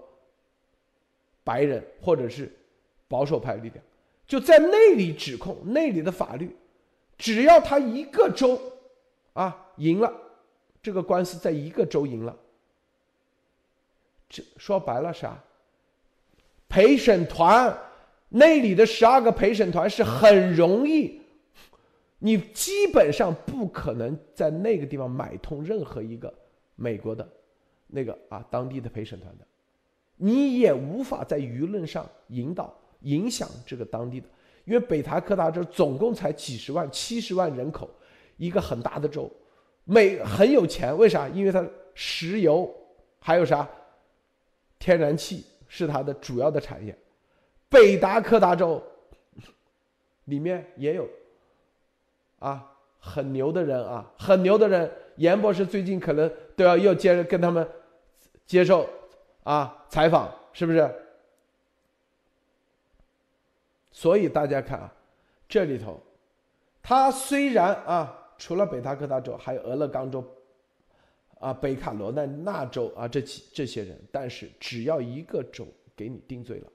白人或者是保守派力量，就在那里指控那里的法律，只要他一个州啊赢了，这个官司在一个州赢了，这说白了啥？陪审团那里的十二个陪审团是很容易，你基本上不可能在那个地方买通任何一个美国的那个啊当地的陪审团的。你也无法在舆论上引导影响这个当地的，因为北达科达州总共才几十万、七十万人口，一个很大的州，美很有钱，为啥？因为它石油还有啥，天然气是它的主要的产业。北达科达州里面也有啊很牛的人啊，很牛的人。严博士最近可能都要又接着跟他们接受。啊，采访是不是？所以大家看啊，这里头，他虽然啊，除了北达科他州，还有俄勒冈州，啊，北卡罗来纳州啊，这几这些人，但是只要一个州给你定罪了，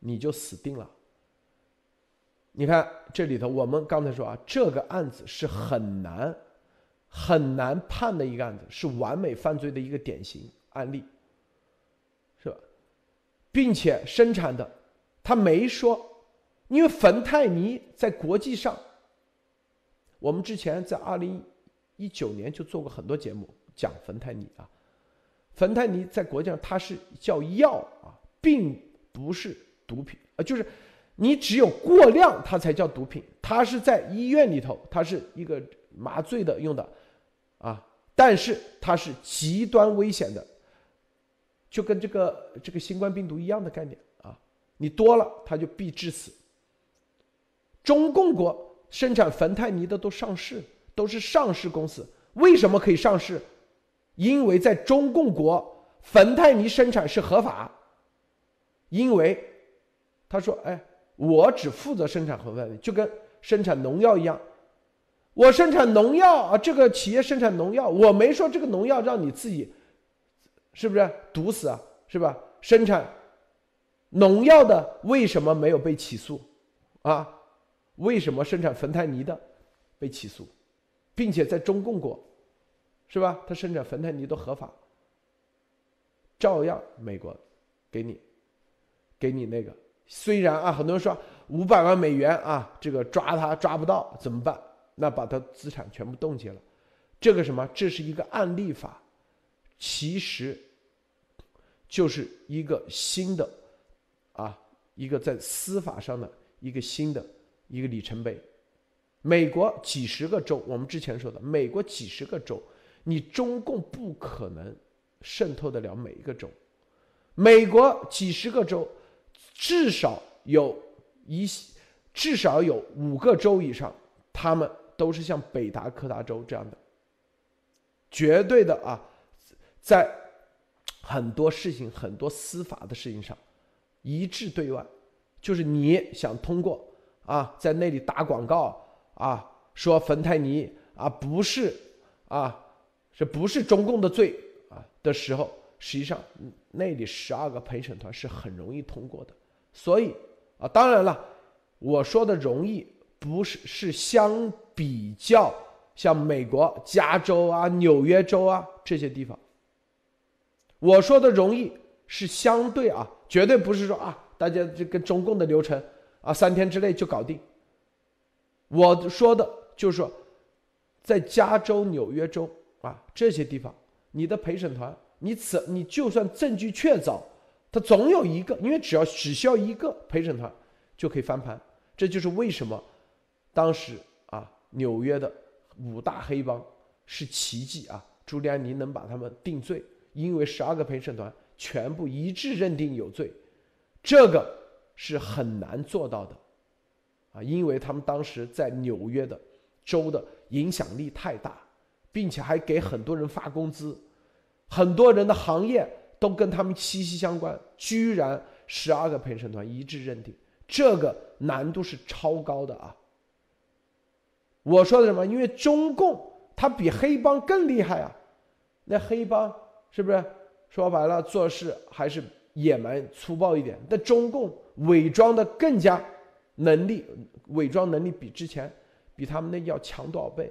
你就死定了。你看这里头，我们刚才说啊，这个案子是很难很难判的一个案子，是完美犯罪的一个典型案例。是吧并且生产的，他没说，因为芬太尼在国际上，我们之前在二零一九年就做过很多节目，讲芬太尼啊，芬太尼在国际上它是叫药啊，并不是毒品啊，就是你只有过量它才叫毒品，它是在医院里头，它是一个麻醉的用的啊，但是它是极端危险的，就跟这个这个新冠病毒一样的概念啊，你多了它就必致死。中共国生产芬太尼的都上市，都是上市公司。为什么可以上市？因为在中共国，芬太尼生产是合法。因为他说：“哎，我只负责生产芬太尼，就跟生产农药一样。我生产农药啊，这个企业生产农药，我没说这个农药让你自己，是不是毒死啊？是吧？生产农药的为什么没有被起诉？啊？”为什么生产芬太尼的被起诉，并且在中共国，是吧？他生产芬太尼都合法，照样美国给你给你那个。虽然啊，很多人说五百万美元啊，这个抓他抓不到怎么办？那把他资产全部冻结了。这个什么？这是一个案例法，其实就是一个新的啊，一个在司法上的一个新的。一个里程碑，美国几十个州，我们之前说的，美国几十个州，你中共不可能渗透得了每一个州。美国几十个州，至少有一，至少有五个州以上，他们都是像北达科达州这样的，绝对的啊，在很多事情、很多司法的事情上一致对外，就是你想通过。啊，在那里打广告啊，说芬太尼啊不是啊，这不是中共的罪啊的时候，实际上那里十二个陪审团是很容易通过的。所以啊，当然了，我说的容易不是是相比较像美国加州啊、纽约州啊这些地方，我说的容易是相对啊，绝对不是说啊，大家这跟中共的流程。啊，三天之内就搞定。我说的就是说，在加州、纽约州啊这些地方，你的陪审团，你此你就算证据确凿，他总有一个，因为只要只需要一个陪审团就可以翻盘。这就是为什么当时啊纽约的五大黑帮是奇迹啊，朱利安尼能把他们定罪，因为十二个陪审团全部一致认定有罪，这个。是很难做到的，啊，因为他们当时在纽约的州的影响力太大，并且还给很多人发工资，很多人的行业都跟他们息息相关。居然十二个陪审团一致认定，这个难度是超高的啊！我说的什么？因为中共他比黑帮更厉害啊！那黑帮是不是说白了做事还是野蛮粗暴一点？但中共。伪装的更加能力，伪装能力比之前比他们那要强多少倍？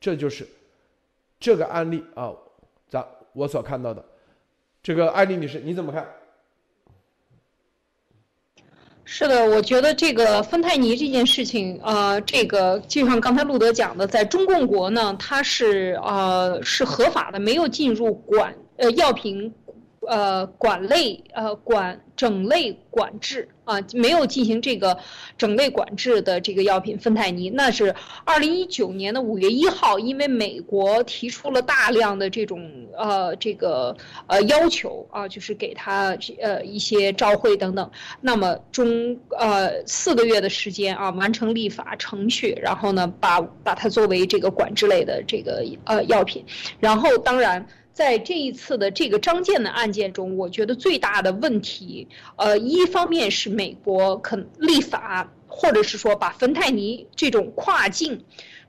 这就是这个案例啊，我所看到的这个艾丽女士，你怎么看？是的，我觉得这个芬太尼这件事情，呃，这个就像刚才路德讲的，在中共国呢，它是呃是合法的，没有进入管呃药品。呃，管类呃管整类管制啊，没有进行这个整类管制的这个药品芬太尼，那是二零一九年的五月一号，因为美国提出了大量的这种呃这个呃要求啊，就是给他呃一些召会等等，那么中呃四个月的时间啊，完成立法程序，然后呢把把它作为这个管制类的这个呃药品，然后当然。在这一次的这个张建的案件中，我觉得最大的问题，呃，一方面是美国肯立法，或者是说把芬太尼这种跨境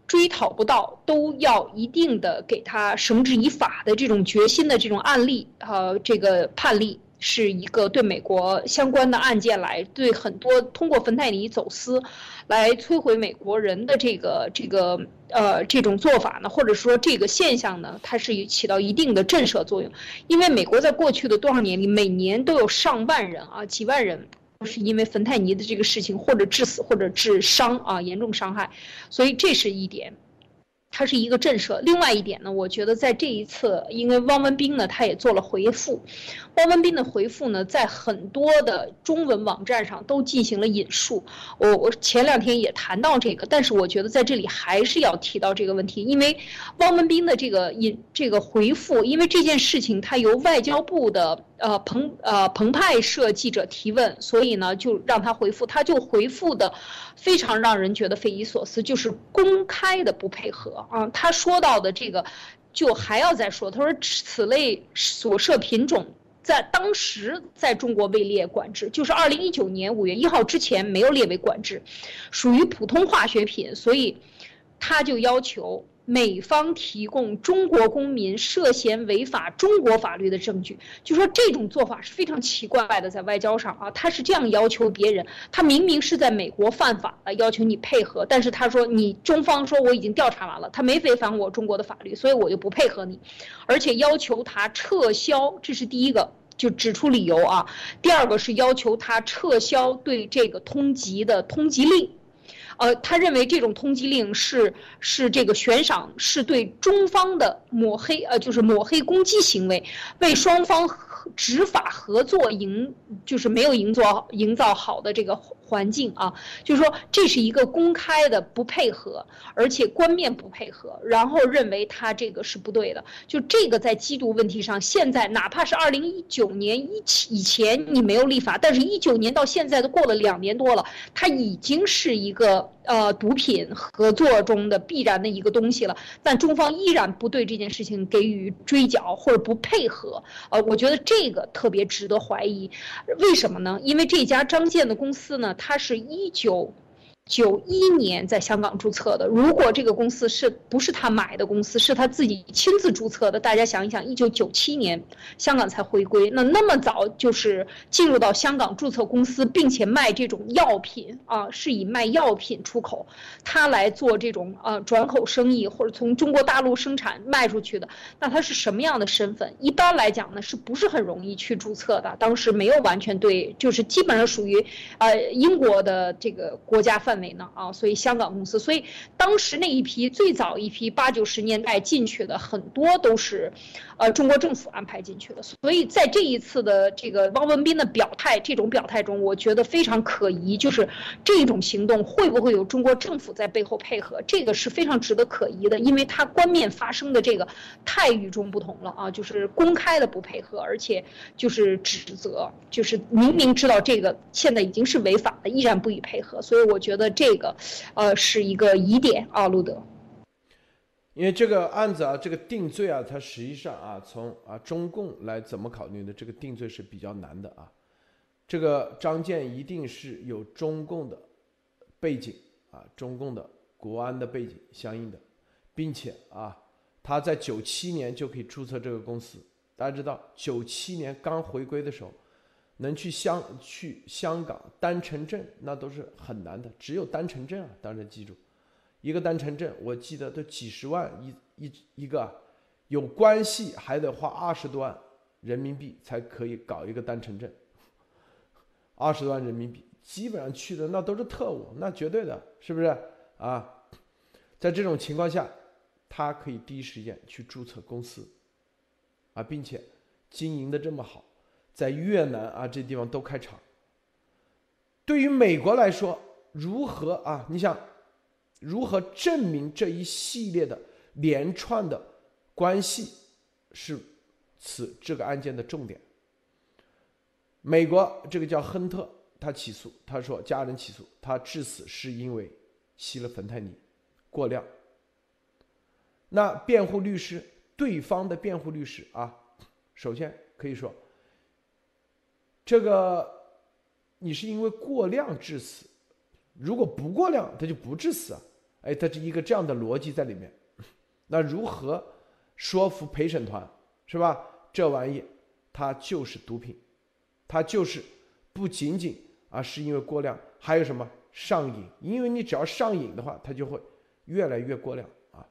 追讨不到，都要一定的给他绳之以法的这种决心的这种案例，呃，这个判例。是一个对美国相关的案件来，对很多通过芬太尼走私，来摧毁美国人的这个这个呃这种做法呢，或者说这个现象呢，它是起到一定的震慑作用。因为美国在过去的多少年里，每年都有上万人啊，几万人是因为芬太尼的这个事情或者致死或者致伤啊，严重伤害，所以这是一点。它是一个震慑。另外一点呢，我觉得在这一次，因为汪文斌呢，他也做了回复。汪文斌的回复呢，在很多的中文网站上都进行了引述。我我前两天也谈到这个，但是我觉得在这里还是要提到这个问题，因为汪文斌的这个引这个回复，因为这件事情他由外交部的呃澎呃澎湃社记者提问，所以呢就让他回复，他就回复的非常让人觉得匪夷所思，就是公开的不配合啊。他说到的这个，就还要再说，他说此类所涉品种。在当时，在中国未列管制，就是二零一九年五月一号之前没有列为管制，属于普通化学品，所以他就要求美方提供中国公民涉嫌违法中国法律的证据。就说这种做法是非常奇怪的，在外交上啊，他是这样要求别人，他明明是在美国犯法了，要求你配合，但是他说你中方说我已经调查完了，他没违反我中国的法律，所以我就不配合你，而且要求他撤销，这是第一个。就指出理由啊，第二个是要求他撤销对这个通缉的通缉令，呃，他认为这种通缉令是是这个悬赏，是对中方的抹黑，呃，就是抹黑攻击行为，为双方执法合作营就是没有营造营造好的这个。环境啊，就是说这是一个公开的不配合，而且官面不配合，然后认为他这个是不对的。就这个在缉毒问题上，现在哪怕是二零一九年一以前你没有立法，但是一九年到现在都过了两年多了，它已经是一个呃毒品合作中的必然的一个东西了。但中方依然不对这件事情给予追缴或者不配合，呃，我觉得这个特别值得怀疑。为什么呢？因为这家张建的公司呢。它是一九。九一年在香港注册的，如果这个公司是不是他买的公司，是他自己亲自注册的？大家想一想，一九九七年香港才回归，那那么早就是进入到香港注册公司，并且卖这种药品啊，是以卖药品出口，他来做这种呃转口生意，或者从中国大陆生产卖出去的，那他是什么样的身份？一般来讲呢，是不是很容易去注册的？当时没有完全对，就是基本上属于呃英国的这个国家范。范围呢？啊，所以香港公司，所以当时那一批最早一批八九十年代进去的很多都是，呃，中国政府安排进去的。所以在这一次的这个汪文斌的表态，这种表态中，我觉得非常可疑，就是这种行动会不会有中国政府在背后配合？这个是非常值得可疑的，因为他官面发生的这个太与众不同了啊，就是公开的不配合，而且就是指责，就是明明知道这个现在已经是违法的，依然不予配合。所以我觉得。这个，呃，是一个疑点啊，路德。因为这个案子啊，这个定罪啊，它实际上啊，从啊中共来怎么考虑的，这个定罪是比较难的啊。这个张建一定是有中共的背景啊，中共的国安的背景相应的，并且啊，他在九七年就可以注册这个公司。大家知道，九七年刚回归的时候。能去香去香港单程证，那都是很难的，只有单程证啊！当然记住，一个单程证，我记得都几十万一一一个，有关系还得花二十多万人民币才可以搞一个单程证，二十多万人民币，基本上去的那都是特务，那绝对的，是不是啊？在这种情况下，他可以第一时间去注册公司，啊，并且经营的这么好。在越南啊，这地方都开厂。对于美国来说，如何啊？你想，如何证明这一系列的连串的关系是此这个案件的重点？美国这个叫亨特，他起诉，他说家人起诉他致死是因为吸了芬太尼过量。那辩护律师，对方的辩护律师啊，首先可以说。这个你是因为过量致死，如果不过量，他就不致死啊！哎，他是一个这样的逻辑在里面。那如何说服陪审团是吧？这玩意它就是毒品，它就是不仅仅啊是因为过量，还有什么上瘾？因为你只要上瘾的话，它就会越来越过量啊。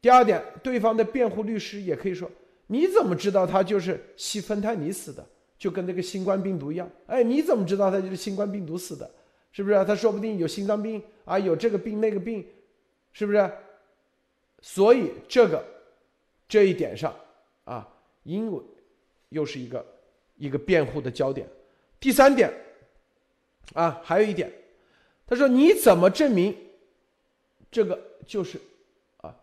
第二点，对方的辩护律师也可以说：你怎么知道他就是吸芬太尼死的？就跟那个新冠病毒一样，哎，你怎么知道他就是新冠病毒死的？是不是啊？他说不定有心脏病啊，有这个病那个病，是不是？所以这个这一点上啊，因为又是一个一个辩护的焦点。第三点啊，还有一点，他说你怎么证明这个就是啊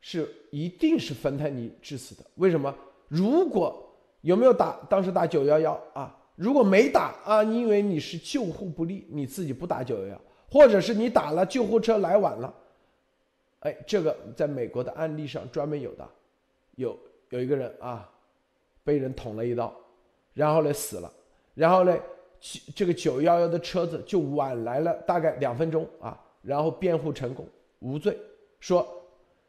是一定是芬太尼致死的？为什么？如果有没有打当时打九幺幺啊？如果没打啊，因为你是救护不力，你自己不打九幺幺，或者是你打了救护车来晚了。哎，这个在美国的案例上专门有的，有有一个人啊，被人捅了一刀，然后呢死了，然后呢，这个九幺幺的车子就晚来了大概两分钟啊，然后辩护成功无罪，说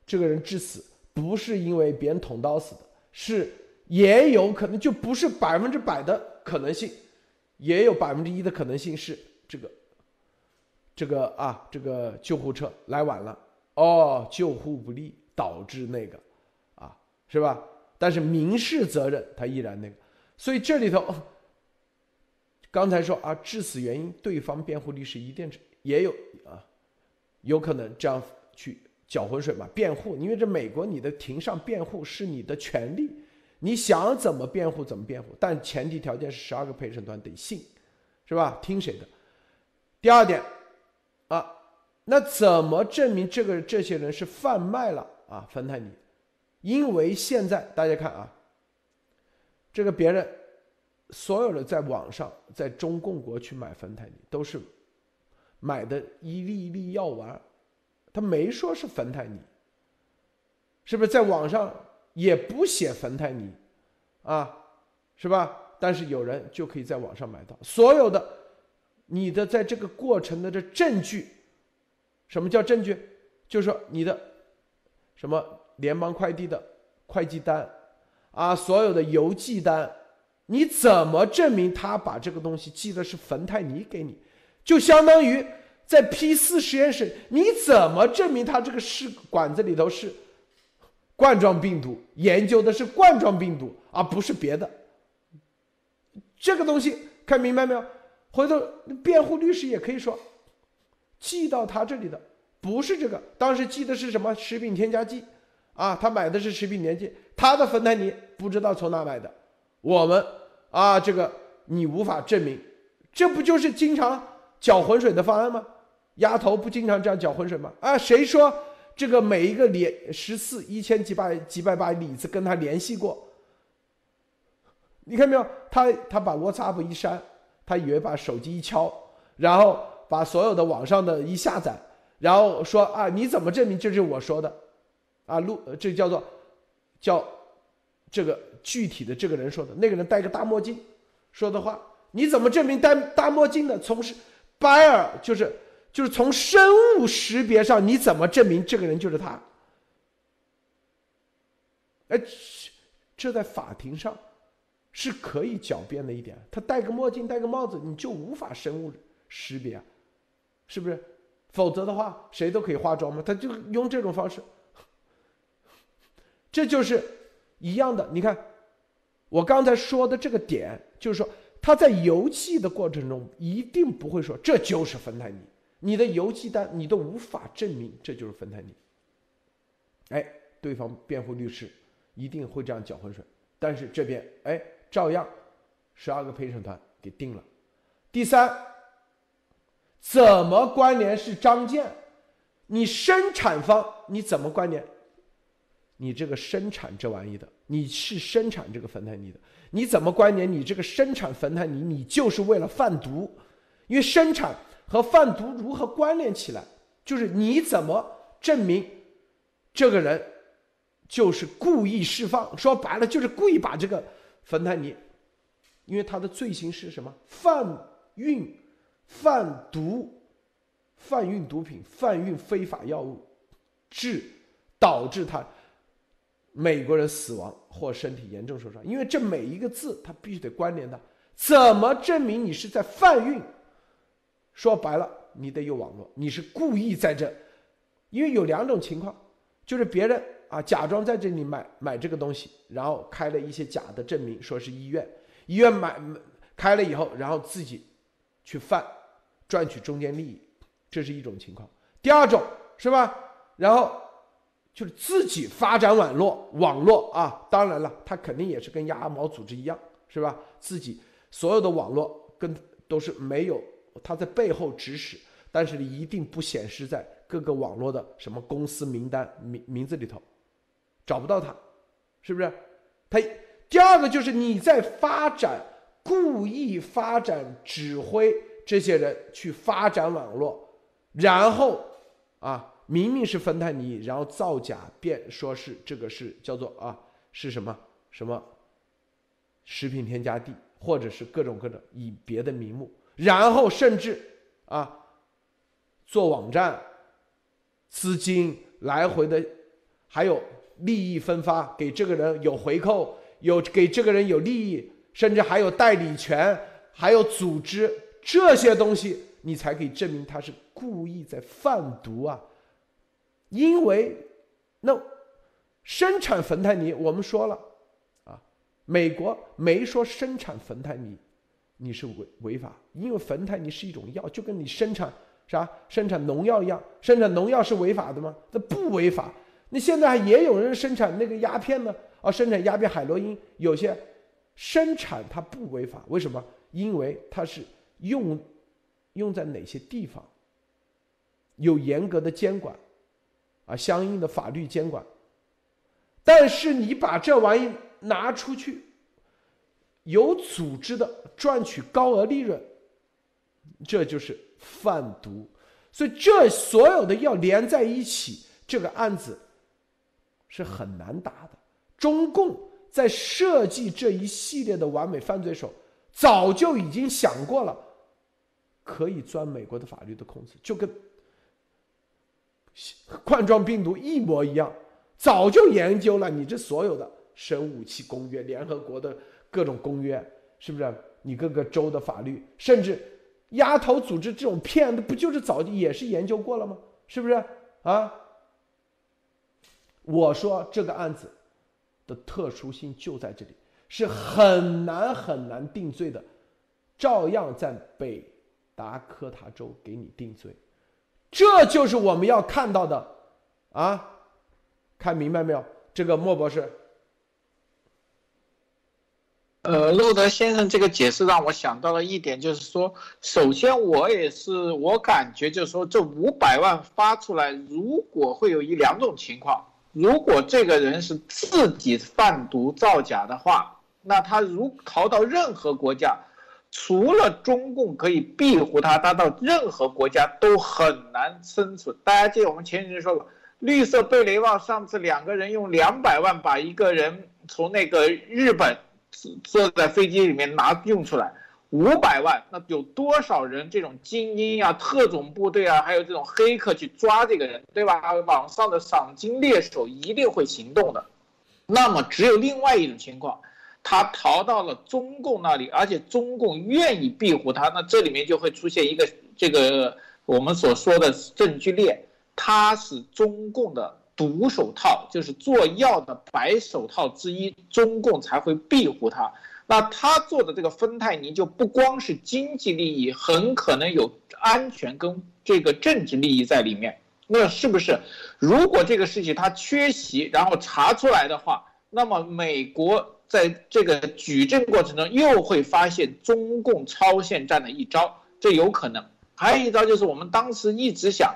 这个人致死不是因为别人捅刀死的，是也有可能就不是百分之百的可能性，也有百分之一的可能性是这个这个啊这个救护车来晚了。哦，救护不力导致那个，啊，是吧？但是民事责任他依然那个，所以这里头，刚才说啊，致死原因对方辩护律师一定也有啊，有可能这样去搅浑水嘛？辩护，因为这美国你的庭上辩护是你的权利，你想怎么辩护怎么辩护，但前提条件是十二个陪审团得信，是吧？听谁的？第二点，啊。那怎么证明这个这些人是贩卖了啊芬太尼？因为现在大家看啊，这个别人所有的在网上在中共国去买芬太尼都是买的一粒一粒药丸，他没说是芬太尼，是不是在网上也不写芬太尼啊？是吧？但是有人就可以在网上买到所有的你的在这个过程的这证据。什么叫证据？就是说你的什么联邦快递的会计单啊，所有的邮寄单，你怎么证明他把这个东西寄的是芬太尼给你？就相当于在 P 四实验室，你怎么证明他这个是管子里头是冠状病毒，研究的是冠状病毒，而不是别的？这个东西看明白没有？回头辩护律师也可以说。寄到他这里的不是这个，当时寄的是什么食品添加剂啊？他买的是食品添加剂，他的芬太尼不知道从哪买的。我们啊，这个你无法证明，这不就是经常搅浑水的方案吗？丫头不经常这样搅浑水吗？啊，谁说这个每一个连十次一千几百几百把李子跟他联系过？你看没有？他他把 WhatsApp 一删，他以为把手机一敲，然后。把所有的网上的一下载，然后说啊，你怎么证明这是我说的？啊，录这叫做叫这个具体的这个人说的，那个人戴个大墨镜说的话，你怎么证明戴大墨镜的？从是拜尔就是就是从生物识别上，你怎么证明这个人就是他？哎，这在法庭上是可以狡辩的一点，他戴个墨镜戴个帽子，你就无法生物识别。是不是？否则的话，谁都可以化妆吗？他就用这种方式，这就是一样的。你看，我刚才说的这个点，就是说他在邮寄的过程中一定不会说这就是芬太尼，你的邮寄单你都无法证明这就是芬太尼。哎，对方辩护律师一定会这样搅浑水，但是这边哎，照样十二个陪审团给定了。第三。怎么关联是张建？你生产方你怎么关联？你这个生产这玩意的，你是生产这个芬太尼的，你怎么关联？你这个生产芬太尼，你就是为了贩毒，因为生产和贩毒如何关联起来？就是你怎么证明这个人就是故意释放？说白了就是故意把这个芬太尼，因为他的罪行是什么？贩运。贩毒、贩运毒品、贩运非法药物，致导致他美国人死亡或身体严重受伤。因为这每一个字，他必须得关联的。怎么证明你是在贩运？说白了，你得有网络，你是故意在这。因为有两种情况，就是别人啊假装在这里买买这个东西，然后开了一些假的证明，说是医院，医院买开了以后，然后自己。去贩，赚取中间利益，这是一种情况。第二种是吧？然后就是自己发展网络，网络啊，当然了，他肯定也是跟鸭毛组织一样，是吧？自己所有的网络跟都是没有他在背后指使，但是你一定不显示在各个网络的什么公司名单名名字里头，找不到他，是不是？他第二个就是你在发展，故意发展指挥这些人去发展网络，然后啊。明明是芬太尼，然后造假，变说是这个是叫做啊是什么什么食品添加剂，或者是各种各种以别的名目，然后甚至啊做网站，资金来回的，还有利益分发，给这个人有回扣，有给这个人有利益，甚至还有代理权，还有组织这些东西，你才可以证明他是故意在贩毒啊。因为那生产芬太尼，我们说了啊，美国没说生产芬太尼你是违违法，因为酚酞尼是一种药，就跟你生产啥生产农药一样，生产农药是违法的吗？这不违法。那现在也有人生产那个鸦片呢，啊，生产鸦片海洛因，有些生产它不违法，为什么？因为它是用用在哪些地方，有严格的监管。啊，相应的法律监管，但是你把这玩意拿出去，有组织的赚取高额利润，这就是贩毒。所以这所有的要连在一起，这个案子是很难打的。中共在设计这一系列的完美犯罪手，早就已经想过了，可以钻美国的法律的空子，就跟。冠状病毒一模一样，早就研究了。你这所有的生物武器公约、联合国的各种公约，是不是？你各个州的法律，甚至丫头组织这种骗，不就是早就也是研究过了吗？是不是啊？我说这个案子的特殊性就在这里，是很难很难定罪的，照样在北达科他州给你定罪。这就是我们要看到的，啊，看明白没有？这个莫博士，呃，路德先生这个解释让我想到了一点，就是说，首先我也是我感觉就是说，这五百万发出来，如果会有一两种情况，如果这个人是自己贩毒造假的话，那他如逃到任何国家。除了中共可以庇护他，他到任何国家都很难生存。大家记得我们前几天说过，绿色贝雷帽上次两个人用两百万把一个人从那个日本坐在飞机里面拿用出来，五百万，那有多少人这种精英啊、特种部队啊，还有这种黑客去抓这个人，对吧？网上的赏金猎手一定会行动的。那么只有另外一种情况。他逃到了中共那里，而且中共愿意庇护他，那这里面就会出现一个这个我们所说的证据链，他是中共的毒手套，就是做药的白手套之一，中共才会庇护他。那他做的这个芬太尼就不光是经济利益，很可能有安全跟这个政治利益在里面。那是不是？如果这个事情他缺席，然后查出来的话，那么美国。在这个举证过程中，又会发现中共超限战的一招，这有可能。还有一招就是我们当时一直想，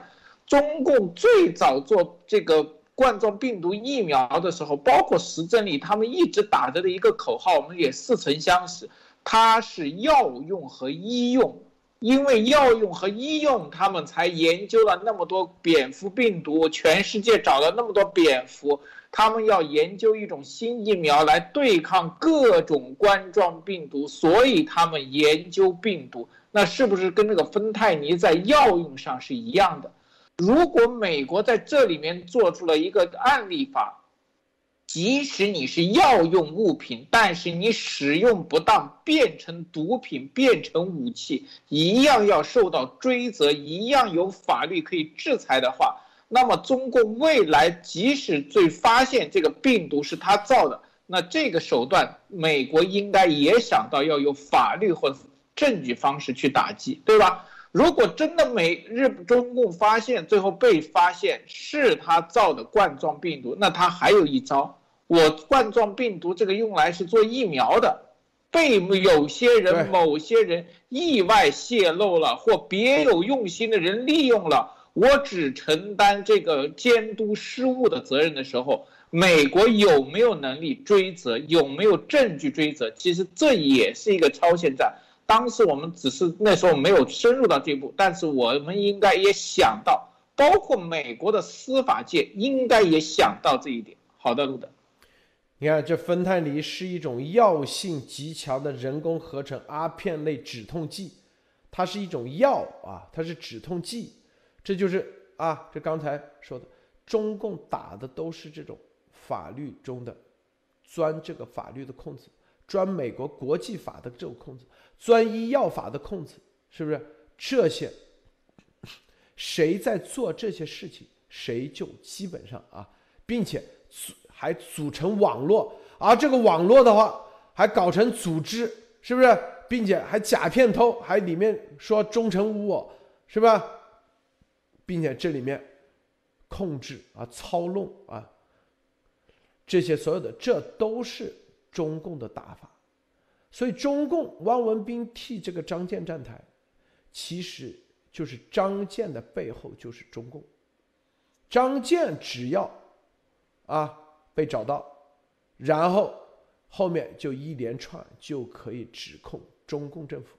中共最早做这个冠状病毒疫苗的时候，包括石正丽他们一直打着的一个口号，我们也似曾相识，它是药用和医用，因为药用和医用，他们才研究了那么多蝙蝠病毒，全世界找了那么多蝙蝠。他们要研究一种新疫苗来对抗各种冠状病毒，所以他们研究病毒。那是不是跟那个芬太尼在药用上是一样的？如果美国在这里面做出了一个案例法，即使你是药用物品，但是你使用不当变成毒品变成武器，一样要受到追责，一样有法律可以制裁的话。那么，中共未来即使最发现这个病毒是他造的，那这个手段，美国应该也想到要用法律或证据方式去打击，对吧？如果真的美日中共发现，最后被发现是他造的冠状病毒，那他还有一招，我冠状病毒这个用来是做疫苗的，被有些人、某些人意外泄露了，或别有用心的人利用了，我只承担这个监督失误的责任的时候，美国有没有能力追责？有没有证据追责？其实这也是一个超限战。当时我们只是那时候没有深入到这一步，但是我们应该也想到，包括美国的司法界应该也想到这一点。好的，路德，你看这芬太尼是一种药性极强的人工合成阿片类止痛剂，它是一种药啊，它是止痛剂，这就是啊，这刚才说的，中共打的都是这种法律中的钻这个法律的空子。钻美国国际法的这种空子，钻医药法的空子，是不是？这些谁在做这些事情，谁就基本上啊，并且组还组成网络，而这个网络的话，还搞成组织，是不是？并且还假骗偷，还里面说忠诚无我，是吧？并且这里面控制啊、操弄啊，这些所有的，这都是。中共的打法，所以中共汪文斌替这个张建站台，其实就是张建的背后就是中共。张建只要啊被找到，然后后面就一连串就可以指控中共政府。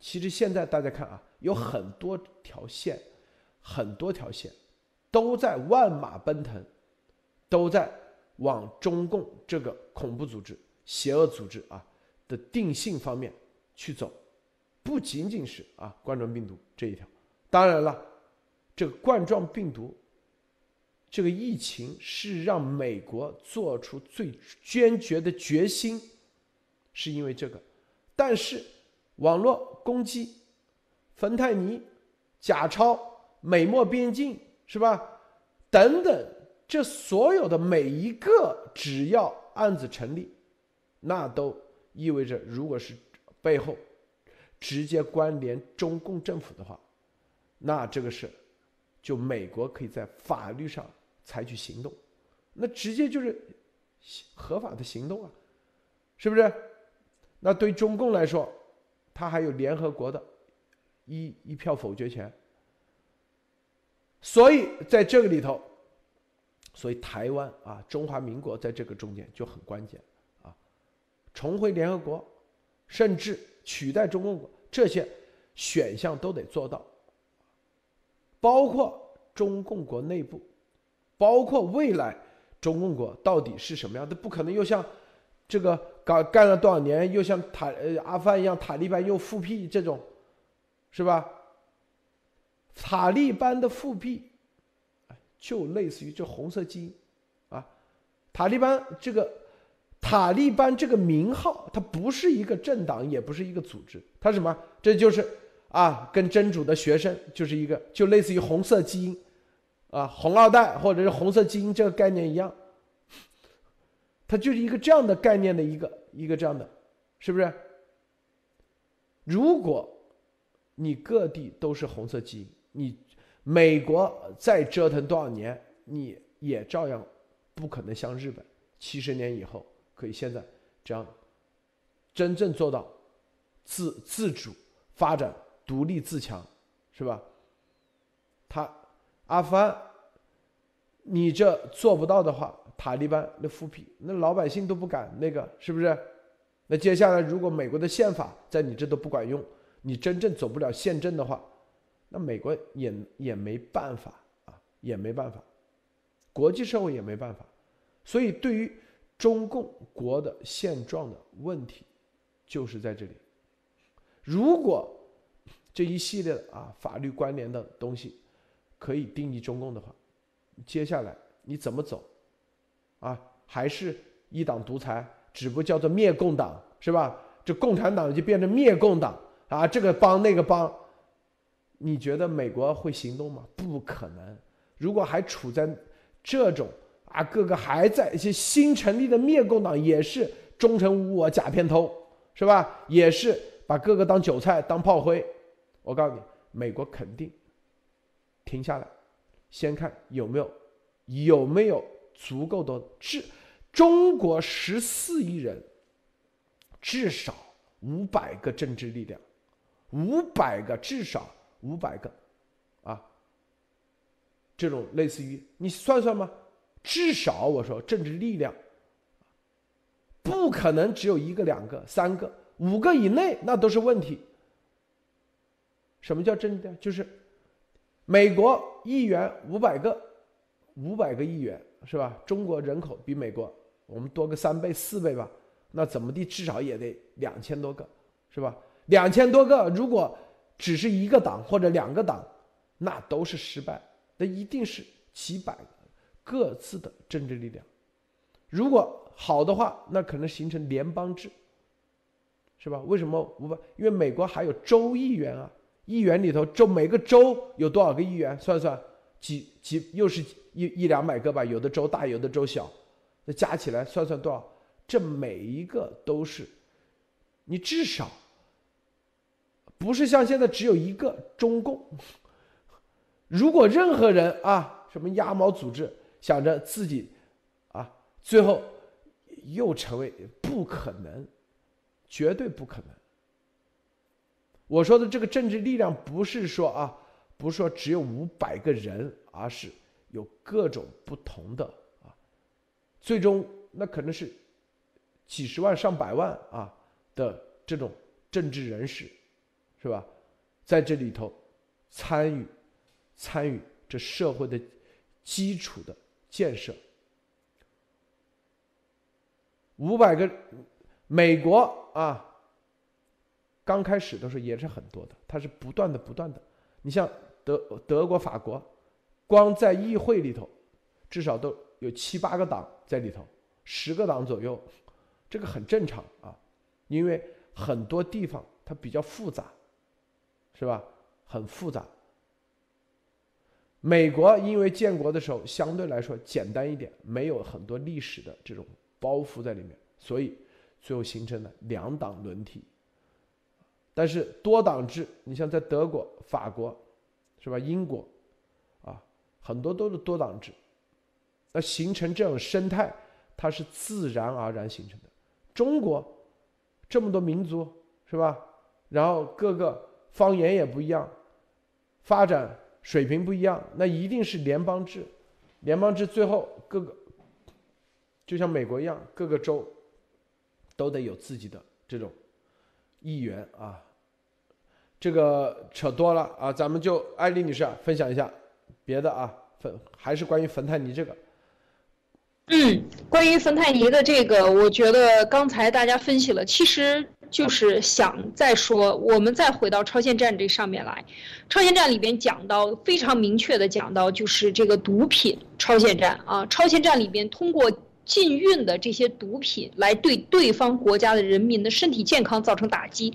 其实现在大家看啊，有很多条线，很多条线都在万马奔腾，都在。往中共这个恐怖组织、邪恶组织啊的定性方面去走，不仅仅是啊冠状病毒这一条。当然了，这个冠状病毒这个疫情是让美国做出最坚决的决心，是因为这个。但是网络攻击、芬太尼、假钞、美墨边境是吧？等等。这所有的每一个，只要案子成立，那都意味着，如果是背后直接关联中共政府的话，那这个事就美国可以在法律上采取行动，那直接就是合法的行动啊，是不是？那对中共来说，他还有联合国的一一票否决权，所以在这个里头。所以台湾啊，中华民国在这个中间就很关键，重回联合国，甚至取代中共国，这些选项都得做到。包括中共国内部，包括未来中共国到底是什么样的？不可能又像这个干干了多少年，又像塔呃阿富汗一样，塔利班又复辟这种，是吧？塔利班的复辟。就类似于这红色基因，啊，塔利班这个塔利班这个名号，它不是一个政党，也不是一个组织，它什么？这就是啊，跟真主的学生就是一个，就类似于红色基因，啊，红二代或者是红色基因这个概念一样，它就是一个这样的概念的一个一个这样的，是不是？如果你各地都是红色基因，你。美国再折腾多少年，你也照样不可能像日本七十年以后可以现在这样真正做到自自主发展、独立自强，是吧？他阿富汗，你这做不到的话，塔利班那复辟，那老百姓都不敢那个，是不是？那接下来如果美国的宪法在你这都不管用，你真正走不了宪政的话。那美国也也没办法啊，也没办法，国际社会也没办法，所以对于中共国的现状的问题，就是在这里。如果这一系列的啊法律关联的东西可以定义中共的话，接下来你怎么走？啊，还是一党独裁，只不过叫做灭共党是吧？这共产党就变成灭共党啊，这个帮那个帮。你觉得美国会行动吗？不可能。如果还处在这种啊，各个还在一些新成立的灭共党，也是忠诚无我、假片偷，是吧？也是把各个当韭菜、当炮灰，我告诉你，美国肯定停下来，先看有没有有没有足够的至中国十四亿人，至少五百个政治力量，五百个至少五百个，啊，这种类似于你算算吗？至少我说政治力量，不可能只有一个、两个、三个、五个以内，那都是问题。什么叫政治？就是美国议员五百个，五百个议员是吧？中国人口比美国我们多个三倍四倍吧，那怎么地至少也得两千多个，是吧？两千多个，如果只是一个党或者两个党，那都是失败，那一定是几百个各自的政治力量。如果好的话，那可能形成联邦制，是吧？为什么五百？因为美国还有州议员啊。议员里头，州每个州有多少个议员？算算，几几又是一一两百个吧。有的州大，有的州小，那加起来算算多少？这每一个都是，你至少不是像现在只有一个中共。如果任何人啊，什么鸭毛组织想着自己啊，最后又成为不可能，绝对不可能。我说的这个政治力量不是说啊，不是说只有五百个人，而是有各种不同的啊，最终那可能是几十万上百万啊的这种政治人士，是吧？在这里头参与参与这社会的基础的建设，五百个美国啊。刚开始的时候也是很多的，它是不断的、不断的。你像德德国、法国，光在议会里头，至少都有七八个党在里头，十个党左右，这个很正常啊。因为很多地方它比较复杂，是吧？很复杂。美国因为建国的时候相对来说简单一点，没有很多历史的这种包袱在里面，所以最后形成了两党轮替。但是多党制，你像在德国、法国，是吧？英国，啊，很多都是多党制，那形成这种生态，它是自然而然形成的。中国这么多民族，是吧？然后各个方言也不一样，发展水平不一样，那一定是联邦制。联邦制最后各个，就像美国一样，各个州都得有自己的这种。议员啊，这个扯多了啊，咱们就艾丽女士分享一下别的啊，芬还是关于芬太尼这个。嗯，关于芬太尼的这个，我觉得刚才大家分析了，其实就是想再说，我们再回到超限战这上面来。超限战里边讲到非常明确的讲到，就是这个毒品超限战啊，超限战里边通过。禁运的这些毒品来对对方国家的人民的身体健康造成打击，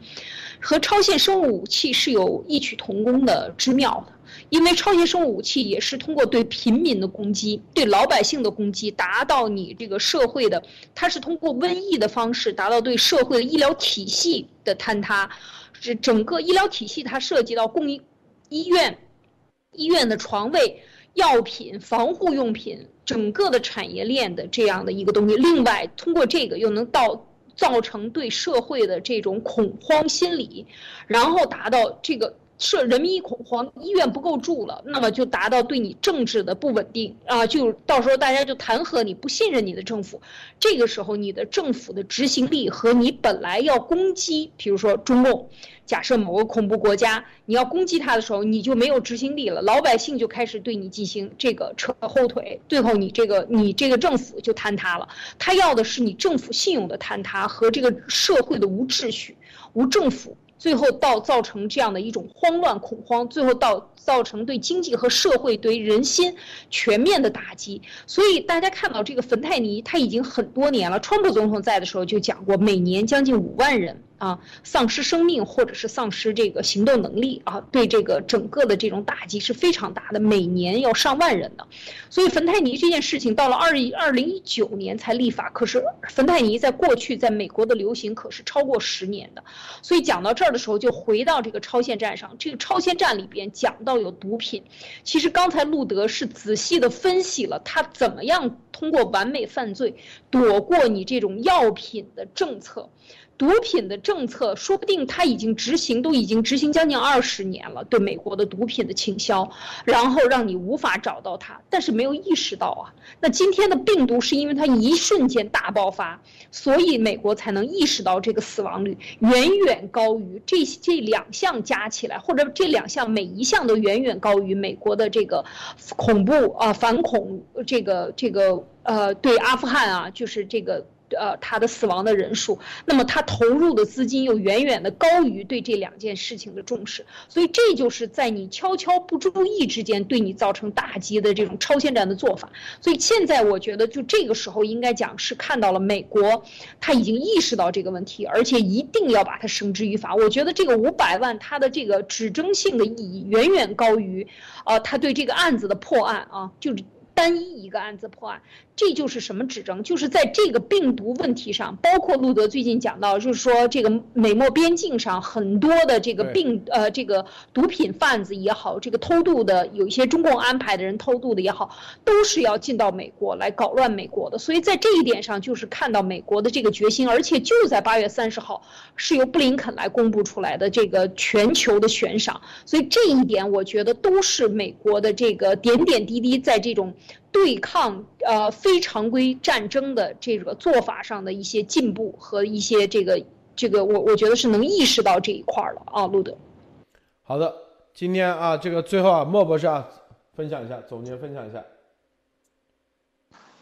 和超限生物武器是有异曲同工的之妙的。因为超级生物武器也是通过对平民的攻击、对老百姓的攻击，达到你这个社会的，它是通过瘟疫的方式达到对社会的医疗体系的坍塌。这整个医疗体系它涉及到供应医院、医院的床位。药品、防护用品，整个的产业链的这样的一个东西。另外，通过这个又能到造成对社会的这种恐慌心理，然后达到这个。设人民一恐慌，医院不够住了，那么就达到对你政治的不稳定啊，就到时候大家就弹劾你，不信任你的政府，这个时候你的政府的执行力和你本来要攻击，比如说中共，假设某个恐怖国家，你要攻击他的时候，你就没有执行力了，老百姓就开始对你进行这个扯后腿，最后你这个你这个政府就坍塌了。他要的是你政府信用的坍塌和这个社会的无秩序、无政府。最后到造成这样的一种慌乱恐慌，最后到造成对经济和社会对人心全面的打击。所以大家看到这个芬太尼，他已经很多年了。川普总统在的时候就讲过，每年将近五万人啊，丧失生命或者是丧失这个行动能力啊，对这个整个的这种打击是非常大的，每年要上万人的。所以芬太尼这件事情到了二二零一九年才立法，可是芬太尼在过去在美国的流行可是超过十年的。所以讲到这儿的时候，就回到这个超限战上，这个超限战里边讲到有毒品，其实刚才路德是仔细的分析了他怎么样通过完美犯罪躲过你这种药品的政策。毒品的政策，说不定他已经执行，都已经执行将近二十年了，对美国的毒品的倾销，然后让你无法找到它，但是没有意识到啊。那今天的病毒是因为它一瞬间大爆发，所以美国才能意识到这个死亡率远远高于这这两项加起来，或者这两项每一项都远远高于美国的这个恐怖啊反恐这个这个呃对阿富汗啊就是这个。呃，他的死亡的人数，那么他投入的资金又远远的高于对这两件事情的重视，所以这就是在你悄悄不注意之间对你造成打击的这种超限战的做法。所以现在我觉得，就这个时候应该讲是看到了美国，他已经意识到这个问题，而且一定要把它绳之于法。我觉得这个五百万它的这个指征性的意义远远高于，呃，他对这个案子的破案啊，就单一一个案子破案。这就是什么指征？就是在这个病毒问题上，包括路德最近讲到，就是说这个美墨边境上很多的这个病呃这个毒品贩子也好，这个偷渡的有一些中共安排的人偷渡的也好，都是要进到美国来搞乱美国的。所以在这一点上，就是看到美国的这个决心，而且就在八月三十号是由布林肯来公布出来的这个全球的悬赏。所以这一点，我觉得都是美国的这个点点滴滴在这种。对抗呃非常规战争的这个做法上的一些进步和一些这个这个我我觉得是能意识到这一块了啊，路德。好的，今天啊这个最后啊莫博士啊分享一下总结分享一下。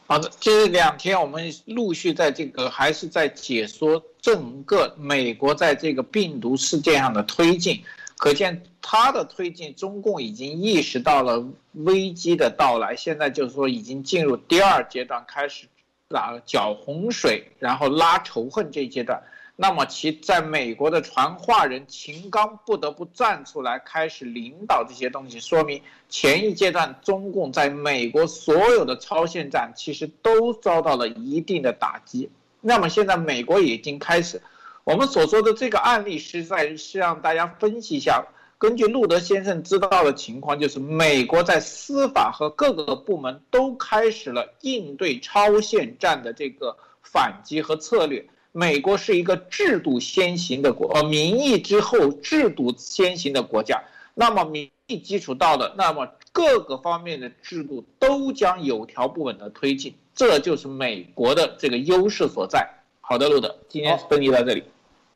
好的，这两天我们陆续在这个还是在解说整个美国在这个病毒事件上的推进。可见他的推进，中共已经意识到了危机的到来，现在就是说已经进入第二阶段，开始拉搅洪水，然后拉仇恨这一阶段。那么其在美国的传话人秦刚不得不站出来开始领导这些东西，说明前一阶段中共在美国所有的超限战其实都遭到了一定的打击。那么现在美国已经开始。我们所说的这个案例，实在是让大家分析一下。根据路德先生知道的情况，就是美国在司法和各个部门都开始了应对超限战的这个反击和策略。美国是一个制度先行的国，呃，民意之后制度先行的国家。那么民意基础到了，那么各个方面的制度都将有条不紊的推进，这就是美国的这个优势所在。好的，路德，今天分析到这里。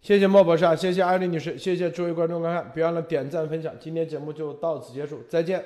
谢谢莫博士啊，谢谢艾丽女士，谢谢诸位观众观看，别忘了点赞分享。今天节目就到此结束，再见。